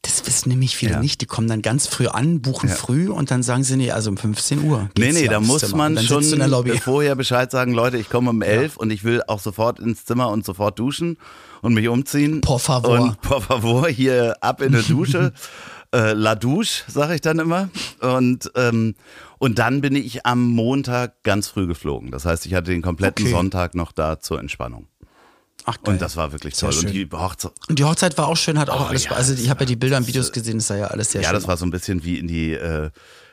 das wissen nämlich viele Ja. nicht. Die kommen dann ganz früh an, buchen früh und dann sagen sie, nee, also um 15 Uhr. Nee, nee, da muss Zimmer. man schon der vorher Bescheid sagen, Leute, ich komme um 11 und ich will auch sofort ins Zimmer und sofort duschen und mich umziehen. Por favor. Und por favor, hier ab in eine Dusche. Äh, La Douche, sage ich dann immer. Und, ähm, und dann bin ich am Montag ganz früh geflogen. Das heißt, ich hatte den kompletten Okay. Sonntag noch da zur Entspannung. Ach, geil. Und das war wirklich Sehr toll. Und die Hochzeit, Und die Hochzeit war auch schön, hat auch Oh, alles. ja, also ich habe ja die Bilder und Videos gesehen, das sah ja alles sehr ja, schön. das war so ein bisschen wie in die, äh,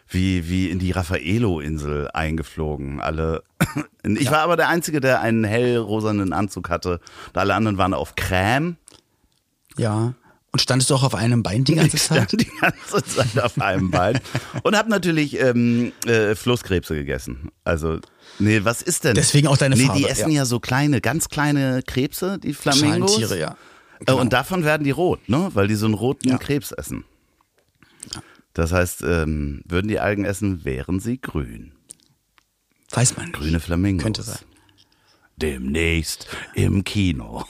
wie, wie in die Raffaello-Insel eingeflogen. Alle. Ich war aber der Einzige, der einen hellrosanen Anzug hatte. Und alle anderen waren auf Creme. Ja. Und standest du auch auf einem Bein die ganze Ich Zeit? stand die ganze Zeit auf einem Bein. Und habe natürlich ähm, äh, Flusskrebse gegessen. Also, nee, was ist denn? Deswegen auch deine nee, Farbe, die essen ja. ja. so kleine, ganz kleine Krebse, die Flamingos. Schalentiere, ja. Äh, Und davon werden die rot, ne? Weil die so einen roten Ja. Krebs essen. Das heißt, ähm, würden die Algen essen, wären sie grün. Weiß man nicht. Grüne Flamingos. Könnte sein. Demnächst im Kino.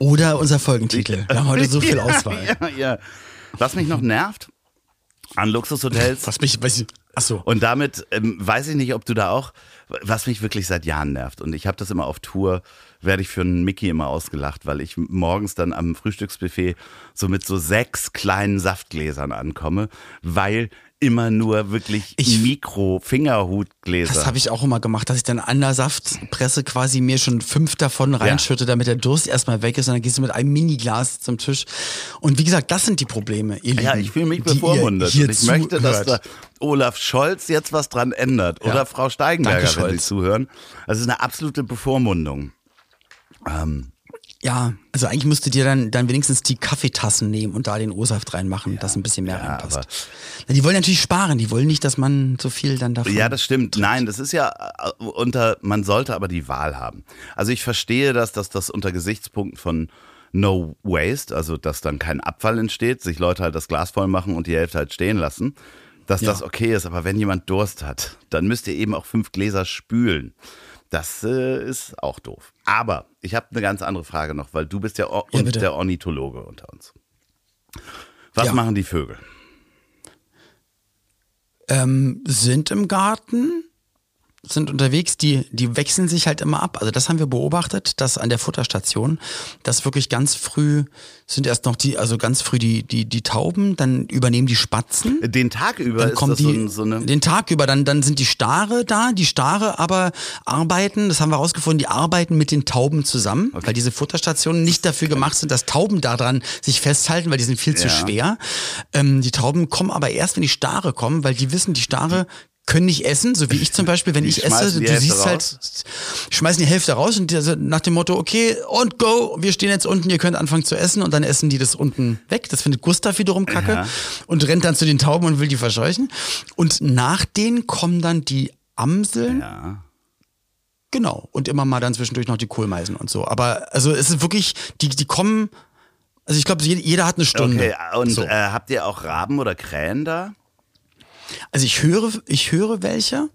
Oder unser Folgentitel. Wir haben heute so viel Auswahl. Ja, ja. Was mich noch nervt an Luxushotels, Was mich, weiß ich, ach so. Und damit ähm, weiß ich nicht, ob du da auch, was mich wirklich seit Jahren nervt. Und ich habe das immer auf Tour, werde ich für einen Mickey immer ausgelacht, weil ich morgens dann am Frühstücksbuffet so mit so sechs kleinen Saftgläsern ankomme, weil immer nur wirklich Ich- Mikro-Fingerhutgläser. Das habe ich auch immer gemacht, dass ich dann an der Saftpresse quasi mir schon fünf davon reinschütte, damit der Durst erstmal weg ist und dann gehst du mit einem Miniglas zum Tisch. Und wie gesagt, das sind die Probleme, ihr ja, Lieben, ich fühle mich ihr bevormundet. Und ich möchte, dass da. Olaf Scholz jetzt was dran ändert. Ja. Oder Frau Steigenberger, Danke, wenn sie zuhören. Also es ist eine absolute Bevormundung. Ähm, Ja, also eigentlich müsstet ihr dann, dann wenigstens die Kaffeetassen nehmen und da den O-Saft reinmachen, dass ein bisschen mehr ja, reinpasst. Na, die wollen natürlich sparen, die wollen nicht, dass man so viel dann davon. Ja, das stimmt. Nein, das ist ja äh, unter, man sollte aber die Wahl haben. Also ich verstehe das, dass das unter Gesichtspunkten von No Waste, also dass dann kein Abfall entsteht, sich Leute halt das Glas voll machen und die Hälfte halt stehen lassen, dass Ja. das okay ist. Aber wenn jemand Durst hat, dann müsst ihr eben auch fünf Gläser spülen. Das äh, ist auch doof. Aber ich habe eine ganz andere Frage noch, weil du bist ja, o Ja, der Ornithologe unter uns. Was Ja. machen die Vögel? ähm, sind im Garten, sind unterwegs, die, die wechseln sich halt immer ab. Also das haben wir beobachtet, dass an der Futterstation, dass wirklich ganz früh sind erst noch die, also ganz früh die, die, die Tauben, dann übernehmen die Spatzen. Den Tag über Dann das die so, ein, so eine. den Tag über, dann, dann sind die Stare da, die Stare aber arbeiten, das haben wir rausgefunden, die arbeiten mit den Tauben zusammen, weil diese Futterstationen nicht dafür gemacht sind, dass Tauben daran sich festhalten, weil die sind viel zu Ja. schwer. Ähm, die Tauben kommen aber erst, wenn die Stare kommen, weil die wissen, die Stare können nicht essen, so wie ich zum Beispiel, wenn Die ich esse, du Hälfte siehst halt, schmeißen die Hälfte raus und also nach dem Motto, okay, und go, wir stehen jetzt unten, ihr könnt anfangen zu essen und dann essen die das unten weg. Das findet Gustav wiederum kacke Ja. und rennt dann zu den Tauben und will die verscheuchen. Und nach denen kommen dann die Amseln, Ja. genau, und immer mal dann zwischendurch noch die Kohlmeisen und so. Aber also es ist wirklich, die, die kommen, also ich glaube, jeder, jeder hat eine Stunde. Okay, und so. äh, habt ihr auch Raben oder Krähen da? Also ich höre, ich höre welche.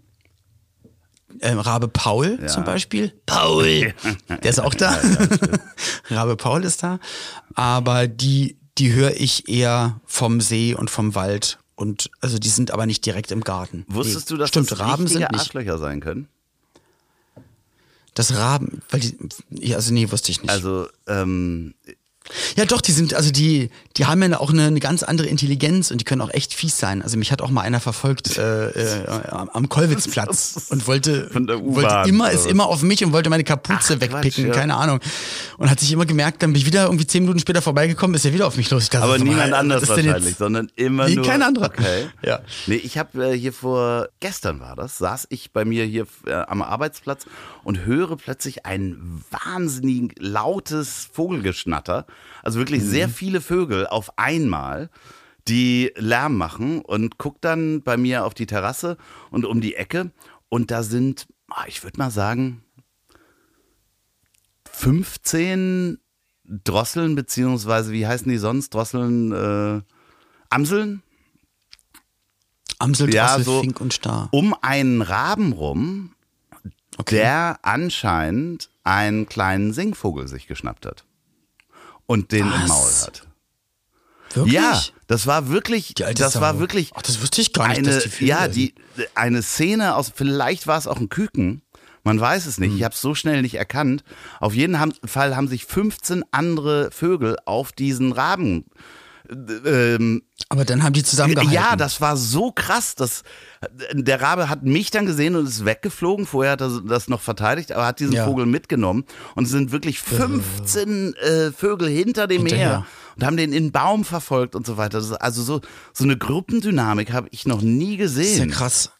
Ähm, Rabe Paul Ja. zum Beispiel. Paul! Der ist auch da. Rabe Paul ist da. Aber die, die höre ich eher vom See und vom Wald. Und also die sind aber nicht direkt im Garten. Wusstest du, dass Stimmt, das Raben sind nicht. Arschlöcher sein können? Das Raben, weil die, ja, also nee, wusste ich nicht. Also, ähm, Ja, doch, die sind, also die, die haben ja auch eine, eine ganz andere Intelligenz und die können auch echt fies sein. Also mich hat auch mal einer verfolgt äh, äh, am Kollwitzplatz und wollte, Von der U-Bahn wollte immer, ist immer auf mich und wollte meine Kapuze Ach, wegpicken, Quatsch, ja. keine Ahnung. Und hat sich immer gemerkt, dann bin ich wieder irgendwie zehn Minuten später vorbeigekommen, ist er wieder auf mich los. Dachte, aber mal, niemand was anders ist denn jetzt- wahrscheinlich, sondern immer Nee, nur. kein anderer. Okay. Ja. Nee, ich habe äh, hier vor, gestern war das, saß ich bei mir hier äh, am Arbeitsplatz und höre plötzlich ein wahnsinnig lautes Vogelgeschnatter. Also wirklich Mhm. sehr viele Vögel auf einmal, die Lärm machen und guck dann bei mir auf die Terrasse und um die Ecke und da sind, ah, ich würde mal sagen, 15 Drosseln, beziehungsweise wie heißen die sonst? Drosseln, äh, Amseln? Amsel, Ja, Drossel, so Fink und Star. um einen Raben rum, Okay. der anscheinend einen kleinen Singvogel sich geschnappt hat. Und den im Was? Maul hat. Wirklich? Ja, das war wirklich, das war wirklich Ach, das wusste ich gar nicht, eine, dass die ja, die, eine Szene aus, vielleicht war es auch ein Küken, man weiß es nicht, Hm. ich habe es so schnell nicht erkannt. Auf jeden Fall haben sich 15 andere Vögel auf diesen Raben ähm, Aber dann haben die zusammengehalten. ja, das war so krass. dass der Rabe hat mich dann gesehen und ist weggeflogen. Vorher hat er das noch verteidigt, aber hat diesen Ja. Vogel mitgenommen. Und es sind wirklich 15 äh, Vögel hinter dem Hinterher. her und haben den in den Baum verfolgt und so weiter. Also so, so eine Gruppendynamik habe ich noch nie Das ist ja gesehen. krass.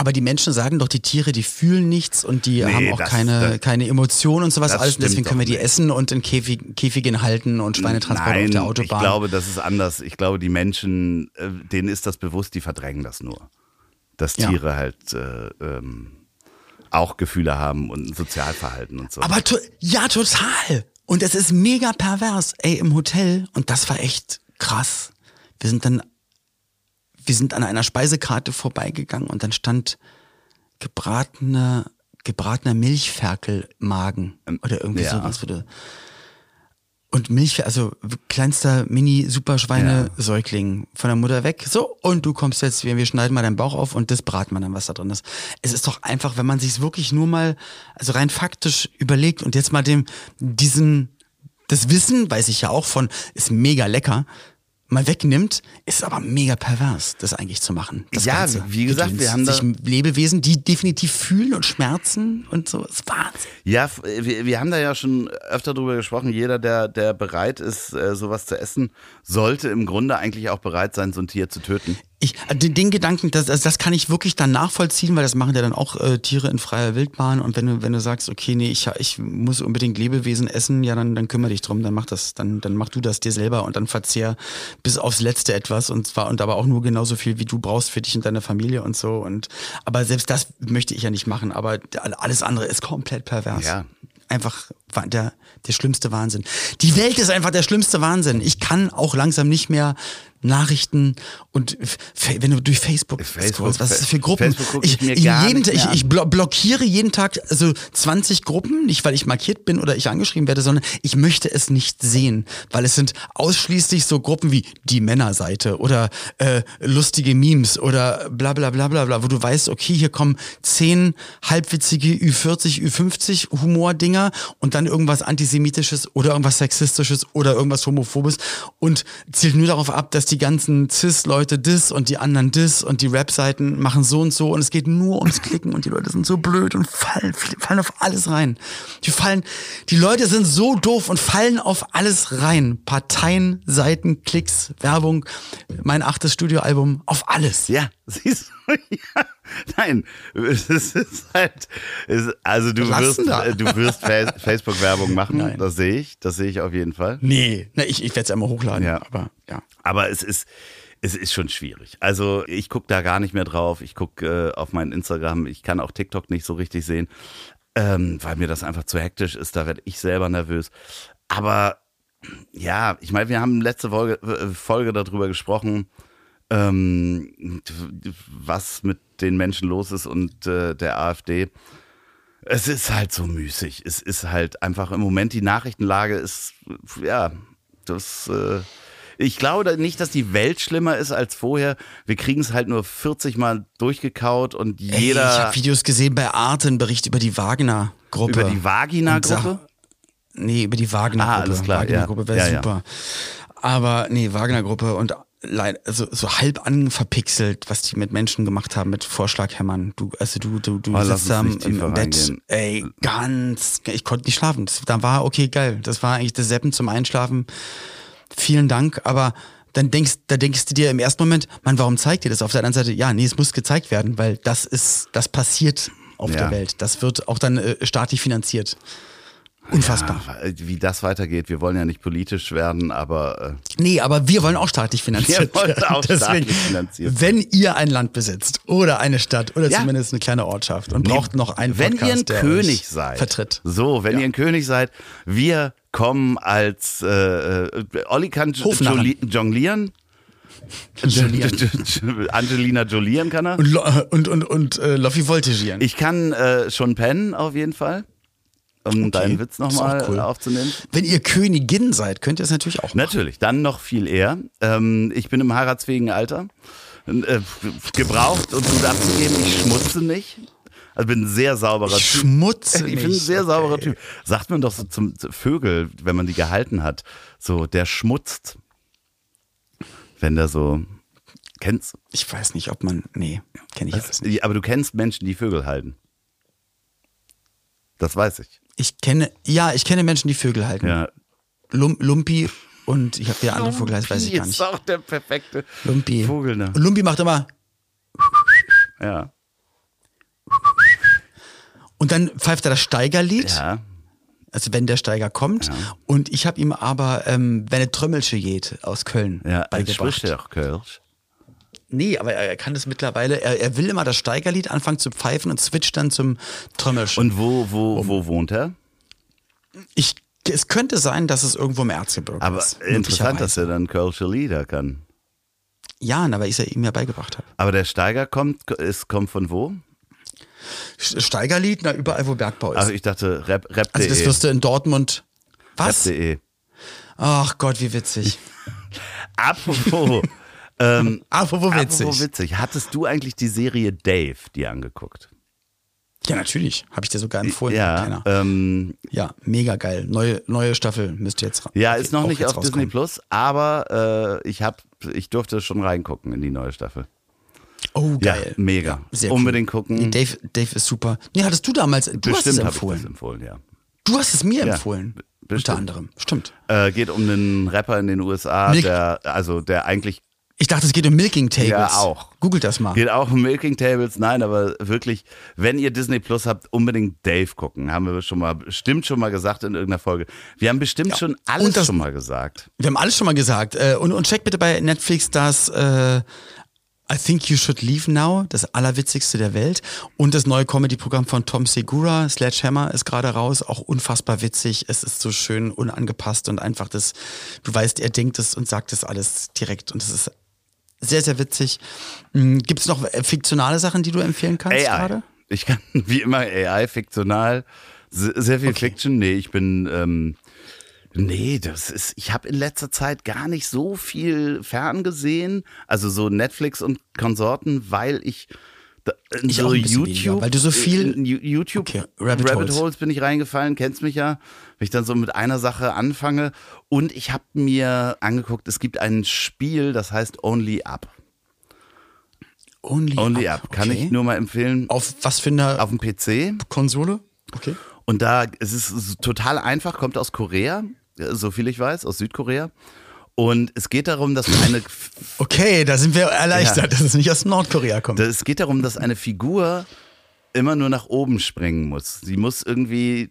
Aber die Menschen sagen doch, die Tiere, die fühlen nichts und die Nee, haben auch das- keine, das- keine Emotionen und sowas alles. Und deswegen können wir die nicht. essen und in Käfig, Käfigen halten und Schweinetransport Nein, auf der Autobahn. ich glaube, das ist anders. Ich glaube, die Menschen, äh, denen ist das bewusst, die verdrängen das nur. Dass Ja. Tiere halt äh, ähm, auch Gefühle haben und ein Sozialverhalten und so. Aber to ja, total. Und es ist mega pervers. Ey, im Hotel, und das war echt krass. Wir sind dann, wir sind an einer Speisekarte vorbeigegangen und dann stand gebratene, gebratener Milchferkelmagen oder irgendwie ja. sowas. Würde. Und Milch, also kleinster Mini-Superschweine-Säugling von der Mutter weg. So, und du kommst jetzt, wir, wir schneiden mal deinen Bauch auf und das braten wir dann, was da drin ist. Es ist doch einfach, wenn man sich wirklich nur mal, also rein faktisch überlegt und jetzt mal dem, diesen, das Wissen, weiß ich ja auch von, ist mega lecker, mal wegnimmt, ist aber mega pervers, das eigentlich zu machen. Das Ja, Ganze. wie gesagt, Gedöns. wir haben da- sich Lebewesen, die definitiv fühlen und schmerzen und so, das ist Wahnsinn. Ja, f- wir, wir haben da ja schon öfter drüber gesprochen. Jeder, der, der bereit ist, äh, sowas zu essen, sollte im Grunde eigentlich auch bereit sein, so ein Tier zu töten. Ich, den, den Gedanken, das, das, das kann ich wirklich dann nachvollziehen, weil das machen ja dann auch äh, Tiere in freier Wildbahn. Und wenn du, wenn du sagst, okay, nee, ich, ich muss unbedingt Lebewesen essen, ja, dann, dann kümmere dich drum, dann mach das, dann, dann mach du das dir selber und dann verzehr bis aufs Letzte etwas und zwar und aber auch nur genauso viel, wie du brauchst für dich und deine Familie und so. Und aber selbst das möchte ich ja nicht machen, aber alles andere ist komplett pervers. Ja. Einfach der, der schlimmste Wahnsinn. Die Welt ist einfach der schlimmste Wahnsinn. Ich kann auch langsam nicht mehr Nachrichten und wenn du durch Facebook, Facebook- scrollst, was ist das für Gruppen? Ich gar jeden, ich, ich blo blockiere jeden Tag so 20 Gruppen, nicht weil ich markiert bin oder ich angeschrieben werde, sondern ich möchte es nicht sehen, weil es sind ausschließlich so Gruppen wie die Männerseite oder äh, lustige Memes oder bla bla bla bla bla, wo du weißt, okay, hier kommen 10 halbwitzige Ü40, Ü50 Humordinger und dann irgendwas Antisemitisches oder irgendwas Sexistisches oder irgendwas Homophobes und zielt nur darauf ab, dass die ganzen Cis-Leute dis und die anderen dis und die Rap-Seiten machen so und so und es geht nur ums Klicken und die Leute sind so blöd und fallen, fallen auf alles rein. Die fallen, die Leute sind so doof und fallen auf alles rein. Parteien, Seiten, Klicks, Werbung, mein achtes Studioalbum, auf alles. Ja, siehst du? Ja. Nein, es ist halt, es, also du wirst, du wirst Fa- Facebook-Werbung machen, Nein. das sehe ich, das sehe ich auf jeden Fall. Nee, na, ich, ich werde es einmal hochladen, Ja. aber ja. Aber es ist, es ist schon schwierig. Also ich gucke da gar nicht mehr drauf. Ich gucke äh, auf mein Instagram. Ich kann auch TikTok nicht so richtig sehen, ähm, weil mir das einfach zu hektisch ist. Da werde ich selber nervös. Aber ja, ich meine, wir haben letzte Folge, äh, Folge darüber gesprochen, ähm, was mit den Menschen los ist und äh, der AfD. Es ist halt so müßig. Es ist halt einfach im Moment die Nachrichtenlage ist, ja, das. Äh, ich glaube nicht, dass die Welt schlimmer ist als vorher. Wir kriegen es halt nur 40 Mal durchgekaut und Ey, ich jeder habe Videos gesehen bei Arte, einen Bericht über die Wagner-Gruppe. über die. Sag- Nee, über die Wagner-Gruppe. Ah, alles klar, Wagner-Gruppe ja. wäre Ja, ja. super. Aber nee, Wagner-Gruppe und leid, also so halb anverpixelt, was die mit Menschen gemacht haben, mit Vorschlaghämmern. Du, also du, du, du Oh, sitzt da im, im Bett. Ey, ganz, ich konnte nicht schlafen. Das, da war, okay, geil. Das war eigentlich das Seppen zum Einschlafen. Vielen Dank, aber dann denkst, da denkst du dir im ersten Moment, Mann, warum zeigt ihr das? Auf der anderen Seite, ja, nee, es muss gezeigt werden, weil das ist, das passiert auf Ja. der Welt. Das wird auch dann äh, staatlich finanziert. Unfassbar. Ja, wie das weitergeht. Wir wollen ja nicht politisch werden, aber äh, Nee, aber wir wollen auch staatlich finanziert Wir wollen werden. auch Deswegen, staatlich finanziert wenn ihr ein Land besitzt oder eine Stadt oder Ja. zumindest eine kleine Ortschaft und braucht noch einen wenn Podcast, ihr ein König seid, vertritt. so, wenn Ja. ihr ein König seid, wir kommen als äh, äh, Olli kann jonglieren. Angelina Jolieren kann er. Und, äh, und, und, und äh, Loffi voltigieren. Ich kann äh, schon pennen, auf jeden Fall. Um deinen Witz nochmal cool. aufzunehmen. wenn ihr Königin seid, könnt ihr es natürlich auch machen. Natürlich, dann noch viel eher. Ähm, ich bin im heiratsfähigen Alter. Äh, gebraucht und gut abzugeben, ich schmutze nicht. Also bin ein sehr sauberer Ich Typ. schmutze Ich bin ein sehr sauberer Okay. Typ. Sagt man doch so zum zu Vögel, wenn man die gehalten hat. So, der schmutzt. Wenn der so. Kennst Ich weiß nicht, ob man. Nee, kenne ich alles nicht. Aber du kennst Menschen, die Vögel halten. Das weiß ich. Ich kenne, ja, ich kenne Menschen, die Vögel halten. Ja. Lum, Lumpi und ich habe der andere Vogel heißt, weiß ich gar Ist nicht. auch der perfekte Lumpi. Vogel, ne? Und Lumpi macht immer. Ja. Und dann pfeift er das Steigerlied. Ja. Also wenn der Steiger kommt. Und ich habe ihm aber ähm, wenn eine Trömmelsche geht aus Köln Ja, beigebracht. spricht er auch Kölsch. Nee, aber er, kann das mittlerweile. Er, er will immer das Steigerlied anfangen zu pfeifen und switcht dann zum Trömmelschen. Und wo, wo, wo wohnt er? ich, es könnte sein, dass es irgendwo im Erzgebirge Aber ist. interessant, dass er dann Kölsche Lieder kann. Ja, weil ich es ja ihm ja beigebracht habe. Aber der Steiger kommt, ist, kommt von wo? Steigerlied, na, überall, wo Bergbau ist. Also ich dachte Rap, Rap.de. also das wirst du in Dortmund. Was? Rap.de. Ach Gott, wie witzig. Apropos, ähm, Apropos witzig. apropos witzig. Hattest du eigentlich die Serie Dave dir angeguckt? Ja, natürlich. Habe ich dir sogar empfohlen. ja, ähm, Ja, mega geil. Neue, neue Staffel müsste jetzt ra- ja, ist noch nicht auf Disney rauskommen. Plus, aber äh, ich hab, ich durfte schon reingucken in die neue Staffel. Oh, Ja, geil. mega. sehr Unbedingt cool. gucken. Nee, Dave, Dave ist super. Nee, hattest du damals, du hast es Bestimmt habe ich das empfohlen. empfohlen, ja. Du hast es mir Ja, empfohlen. bestimmt. Unter anderem. Stimmt. Äh, geht um einen Rapper in den USA, Milk- der, also der eigentlich Ich dachte, es geht um Milking Tables. Ja, auch. Googelt das mal. Geht auch um Milking Tables, nein, aber wirklich, wenn ihr Disney Plus habt, unbedingt Dave gucken. Haben wir schon mal, bestimmt schon mal gesagt in irgendeiner Folge. Wir haben bestimmt schon alles das- schon mal gesagt. Wir haben alles schon mal gesagt. Äh, Und, und check bitte bei Netflix das äh, I Think You Should Leave Now, das allerwitzigste der Welt. Und das neue Comedy-Programm von Tom Segura, Sledgehammer, ist gerade raus. Auch unfassbar witzig. Es ist so schön unangepasst und einfach das, du weißt, er denkt es und sagt es alles direkt. Und es ist sehr, sehr witzig. Gibt es noch äh, fiktionale Sachen, die du empfehlen kannst AI. gerade? Ich kann wie immer AI, fiktional, se- sehr viel Fiction. Nee, ich bin, ähm, nee, das ist, ich habe in letzter Zeit gar nicht so viel ferngesehen, also so Netflix und Konsorten, weil ich in Ich so YouTube, weniger, weil du so viel- in Ju- YouTube Okay, Rabbit Rabbit, Holes. Holes. bin ich reingefallen, kennst mich ja, wenn ich dann so mit einer Sache anfange und ich habe mir angeguckt, es gibt ein Spiel, das heißt Only Up. Only, Only Up, Up, kann okay. ich nur mal empfehlen. Auf was für eine Auf dem PC. Konsole? Okay. Und da, es ist s- total einfach, kommt aus Korea, äh, so viel ich weiß, aus Südkorea. Und es geht darum, dass eine, Okay, da sind wir erleichtert, Ja. dass es nicht aus Nordkorea kommt. es geht darum, dass eine Figur immer nur nach oben springen muss. Sie muss irgendwie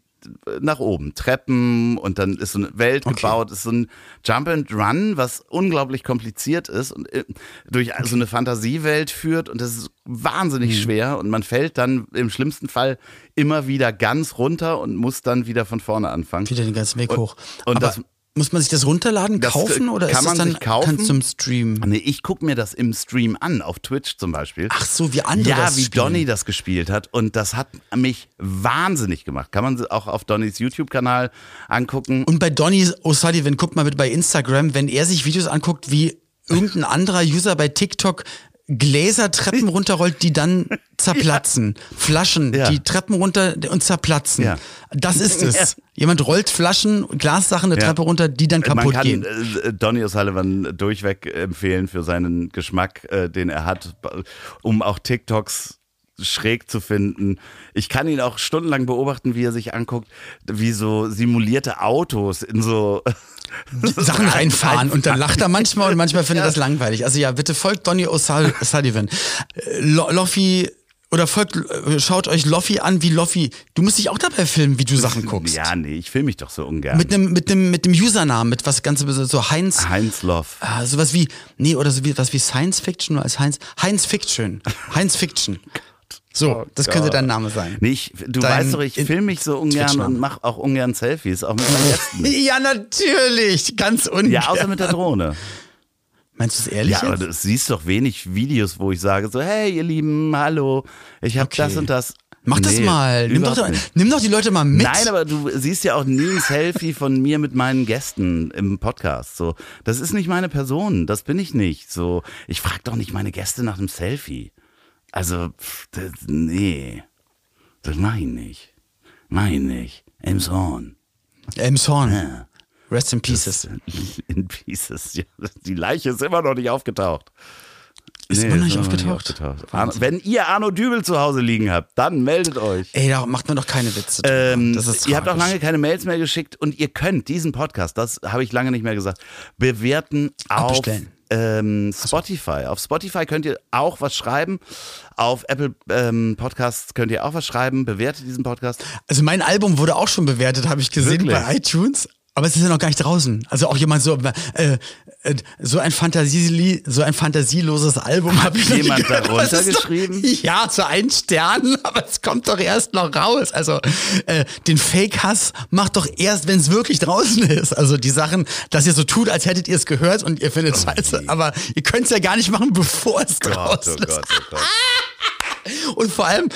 nach oben, Treppen und dann ist so eine Welt Okay. gebaut, ist so ein Jump and Run, was unglaublich kompliziert ist und äh, durch so eine Fantasiewelt führt und das ist wahnsinnig Mhm. schwer und man fällt dann im schlimmsten Fall immer wieder ganz runter und muss dann wieder von vorne anfangen. Wieder den ganzen Weg Und- hoch. und Aber das- muss man sich das runterladen, Das, kaufen oder kann ist man das dann sich kaufen? im Stream? Nee, ich gucke mir das im Stream an, auf Twitch zum Beispiel. Ach so, wie andere Ja, das wie spielen. Donny das gespielt hat. Und das hat mich wahnsinnig gemacht. Kann man auch auf Donnys YouTube-Kanal angucken. Und bei Donny O'Sullivan, guckt mal bitte bei Instagram, wenn er sich Videos anguckt, wie irgendein anderer User bei TikTok Gläsertreppen runterrollt, die dann zerplatzen. Flaschen, Ja. die Treppen runter und zerplatzen. Ja. Das ist es. Ja. Jemand rollt Flaschen, Glassachen eine Ja. Treppe runter, die dann Man kaputt kann gehen. äh, Donny O'Sullivan durchweg empfehlen für seinen Geschmack, äh, den er hat, um auch TikToks schräg zu finden. Ich kann ihn auch stundenlang beobachten, wie er sich anguckt, wie so simulierte Autos in so Sachen reinfahren und dann lacht er manchmal und manchmal findet er das langweilig. Also ja, bitte folgt Donny O'Sul- O'Sullivan. Äh, Lo Loffi oder folgt, äh, schaut euch Loffi an, wie Loffi. Du musst dich auch dabei filmen, wie du Sachen guckst. Ja, nee, ich filme mich doch so ungern. Mit einem mit einem mit dem Usernamen, mit was ganz so Heinz Heinz Loff. Ah, sowas wie, nee, oder so wie, was wie Science Fiction nur als Heinz, Heinz Fiction. Heinz Fiction. So, das könnte dein Name sein. Nee, ich, du Dein weißt doch, ich filme mich so ungern und mache auch ungern Selfies, auch mit meinen Gästen. Ja, natürlich, ganz ungern. Ja, außer mit der Drohne. Meinst du es ehrlich Ja, aber du siehst doch wenig Videos, wo ich sage so, hey ihr Lieben, hallo, ich habe Okay. das und das. Mach das Nee, mal. Nimm doch, nicht. nimm doch die Leute mal mit. Nein, aber du siehst ja auch nie ein Selfie von mir mit meinen Gästen im Podcast. So, das ist nicht meine Person. Das bin ich nicht. So, ich frage doch nicht meine Gäste nach einem Selfie. Also, pff, das, nee, das mach ich nicht. Mach ich nicht. Elmshorn. Elmshorn. Ja. Rest in pieces. In Pieces. Ja, die Leiche ist immer noch nicht aufgetaucht. Ist immer noch nicht aufgetaucht? aufgetaucht. Arno, wenn ihr Arno Dübel zu Hause liegen habt, dann meldet euch. Ey, da macht man doch keine Witze. Ähm, das ist ihr habt auch lange keine Mails mehr geschickt und ihr könnt diesen Podcast, das habe ich lange nicht mehr gesagt, bewerten auf. Ähm, Spotify. Auf Spotify könnt ihr auch was schreiben. Auf Apple ähm, Podcasts könnt ihr auch was schreiben. Bewertet diesen Podcast. Also mein Album wurde auch schon bewertet, habe ich gesehen Wirklich? bei iTunes. Aber es ist ja noch gar nicht draußen. Also auch jemand so, äh, äh, so ein Fantasie, so ein fantasieloses Album habe ich jemand darunter ist doch- geschrieben? Ja, so ein Stern, aber es kommt doch erst noch raus. Also äh, den Fake-Hass macht doch erst, wenn es wirklich draußen ist. Also die Sachen, dass ihr so tut, als hättet ihr es gehört und ihr findet scheiße. Aber ihr könnt es ja gar nicht machen, bevor es draußen ist. oh Gott. Und vor allem,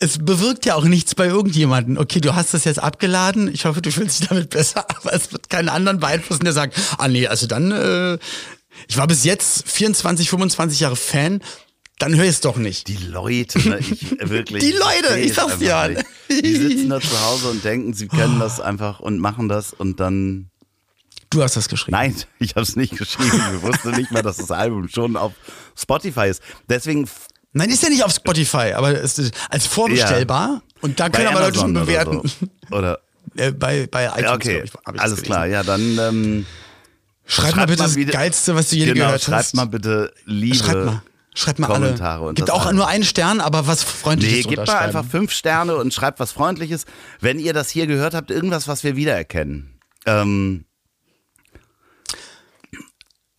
es bewirkt ja auch nichts bei irgendjemanden. Okay, du hast das jetzt abgeladen. Ich hoffe, du fühlst dich damit besser, aber es wird keinen anderen beeinflussen, der sagt, ah nee, also dann, äh, ich war bis jetzt 24, 25 Jahre Fan, dann höre ich es doch nicht. Die Leute, ne, ich wirklich. Die Leute, ich sag's dir. nicht. Die sitzen da zu Hause und denken, sie können das einfach und machen das und dann. Du hast das geschrieben. Nein, ich habe es nicht geschrieben. Ich wusste nicht mal, dass das Album schon auf Spotify ist. Deswegen Nein, ist ja nicht auf Spotify, aber es ist als vorbestellbar. Und da bei können aber Leute schon bewerten. Oder, so. oder Äh, bei, bei iTunes, ja, okay, ich, das alles gelesen. klar. Ja, dann ähm, Schreib, mal bitte das wieder- Geilste, was du je genau, gehört schreibt hast. mal bitte Liebe. Schreibt mal. Schreibt mal Kommentare alle. und Gibt das auch alles. nur einen Stern, aber was Freundliches Nee, gebt mal einfach fünf Sterne und schreibt was Freundliches. Wenn ihr das hier gehört habt, irgendwas, was wir wiedererkennen. Ähm,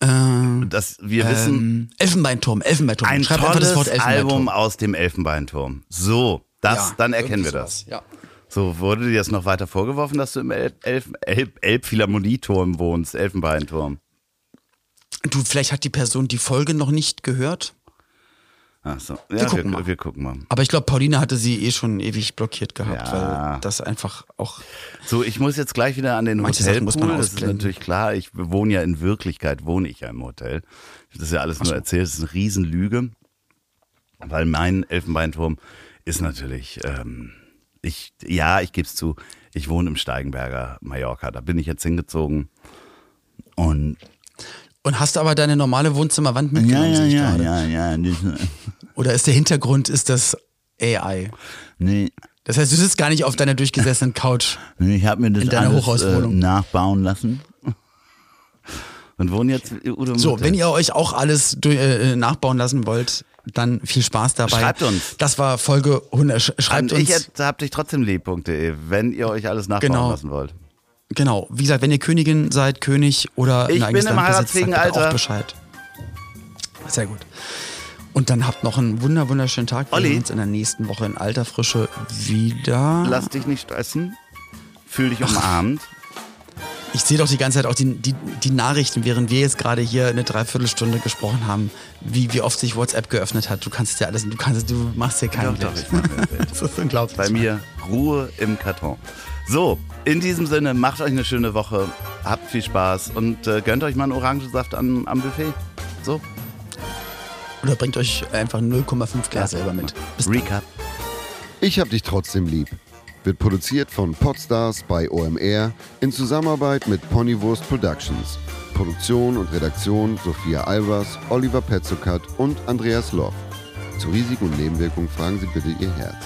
Ähm, dass wir wissen, ähm, Elfenbeinturm, Elfenbeinturm. ein Schreib einfach das tolles Wort Elfenbeinturm. Album aus dem Elfenbeinturm. So, das, Ja, dann erkennen wir das. Ja. So, wurde dir das noch weiter vorgeworfen, dass du im El Elf Elb Elbphilharmonieturm wohnst, Elfenbeinturm? Du, vielleicht hat die Person die Folge noch nicht gehört. Ach so. Ja, gucken wir, wir gucken mal. Aber ich glaube, Pauline hatte sie eh schon ewig blockiert gehabt, Ja. weil das einfach auch. So, ich muss jetzt gleich wieder an den Manche Sachen muss Hotelpool. man Das ist natürlich klar. Ich wohne ja in Wirklichkeit, wohne ich ja im Hotel. Das ist ja alles nur erzählt. Das ist eine Riesenlüge. Weil mein Elfenbeinturm ist natürlich, ähm, ich, ja, ich gebe es zu, ich wohne im Steigenberger Mallorca. Da bin ich jetzt hingezogen. Und Und hast du aber deine normale Wohnzimmerwand mitgenommen? ich gerade. ja, ja. Das, Oder ist der Hintergrund, ist das AI? nee, Das heißt, du sitzt gar nicht auf deiner durchgesessenen Couch. nee, ich habe mir das In deiner alles äh, Hochhauswohnung. nachbauen lassen. Und wohne jetzt Udo So, wenn ihr euch auch alles durch, äh, nachbauen lassen wollt, dann viel Spaß dabei. Schreibt uns. Das war Folge 100. Sch- Schreibt Und ich uns. hab dich trotzdem lieb.de, wenn ihr euch alles nachbauen Genau. lassen wollt. Genau. Wie gesagt, wenn ihr Königin seid, König oder Ich ein eigenes bin im Land besitzt, heiratsfähigen Alter. auch Bescheid. Sehr gut. Und dann habt noch einen wunder wunderschönen Tag. Wir Olli. sehen uns in der nächsten Woche in alter Frische wieder. Lass dich nicht stressen. Fühl dich umarmt. Ich sehe doch die ganze Zeit auch die, die, die Nachrichten, während wir jetzt gerade hier eine Dreiviertelstunde gesprochen haben, wie, wie oft sich WhatsApp geöffnet hat. Du kannst es ja alles, du kannst, du machst hier keinen Doch, doch, ich mach. Das ist unglaublich. Bei mir Ruhe im Karton. So, in diesem Sinne, macht euch eine schöne Woche, habt viel Spaß und äh, gönnt euch mal einen Orangensaft am, am Buffet. So, Oder bringt euch einfach 0,5 Glas selber mit. Bis dann. Recap. Ich hab dich trotzdem lieb. Wird produziert von Podstars bei OMR in Zusammenarbeit mit Ponywurst Productions. Produktion und Redaktion Sophia Albers, Oliver Petzokat und Andreas Loff. Zu Risiken und Nebenwirkungen fragen Sie bitte Ihr Herz.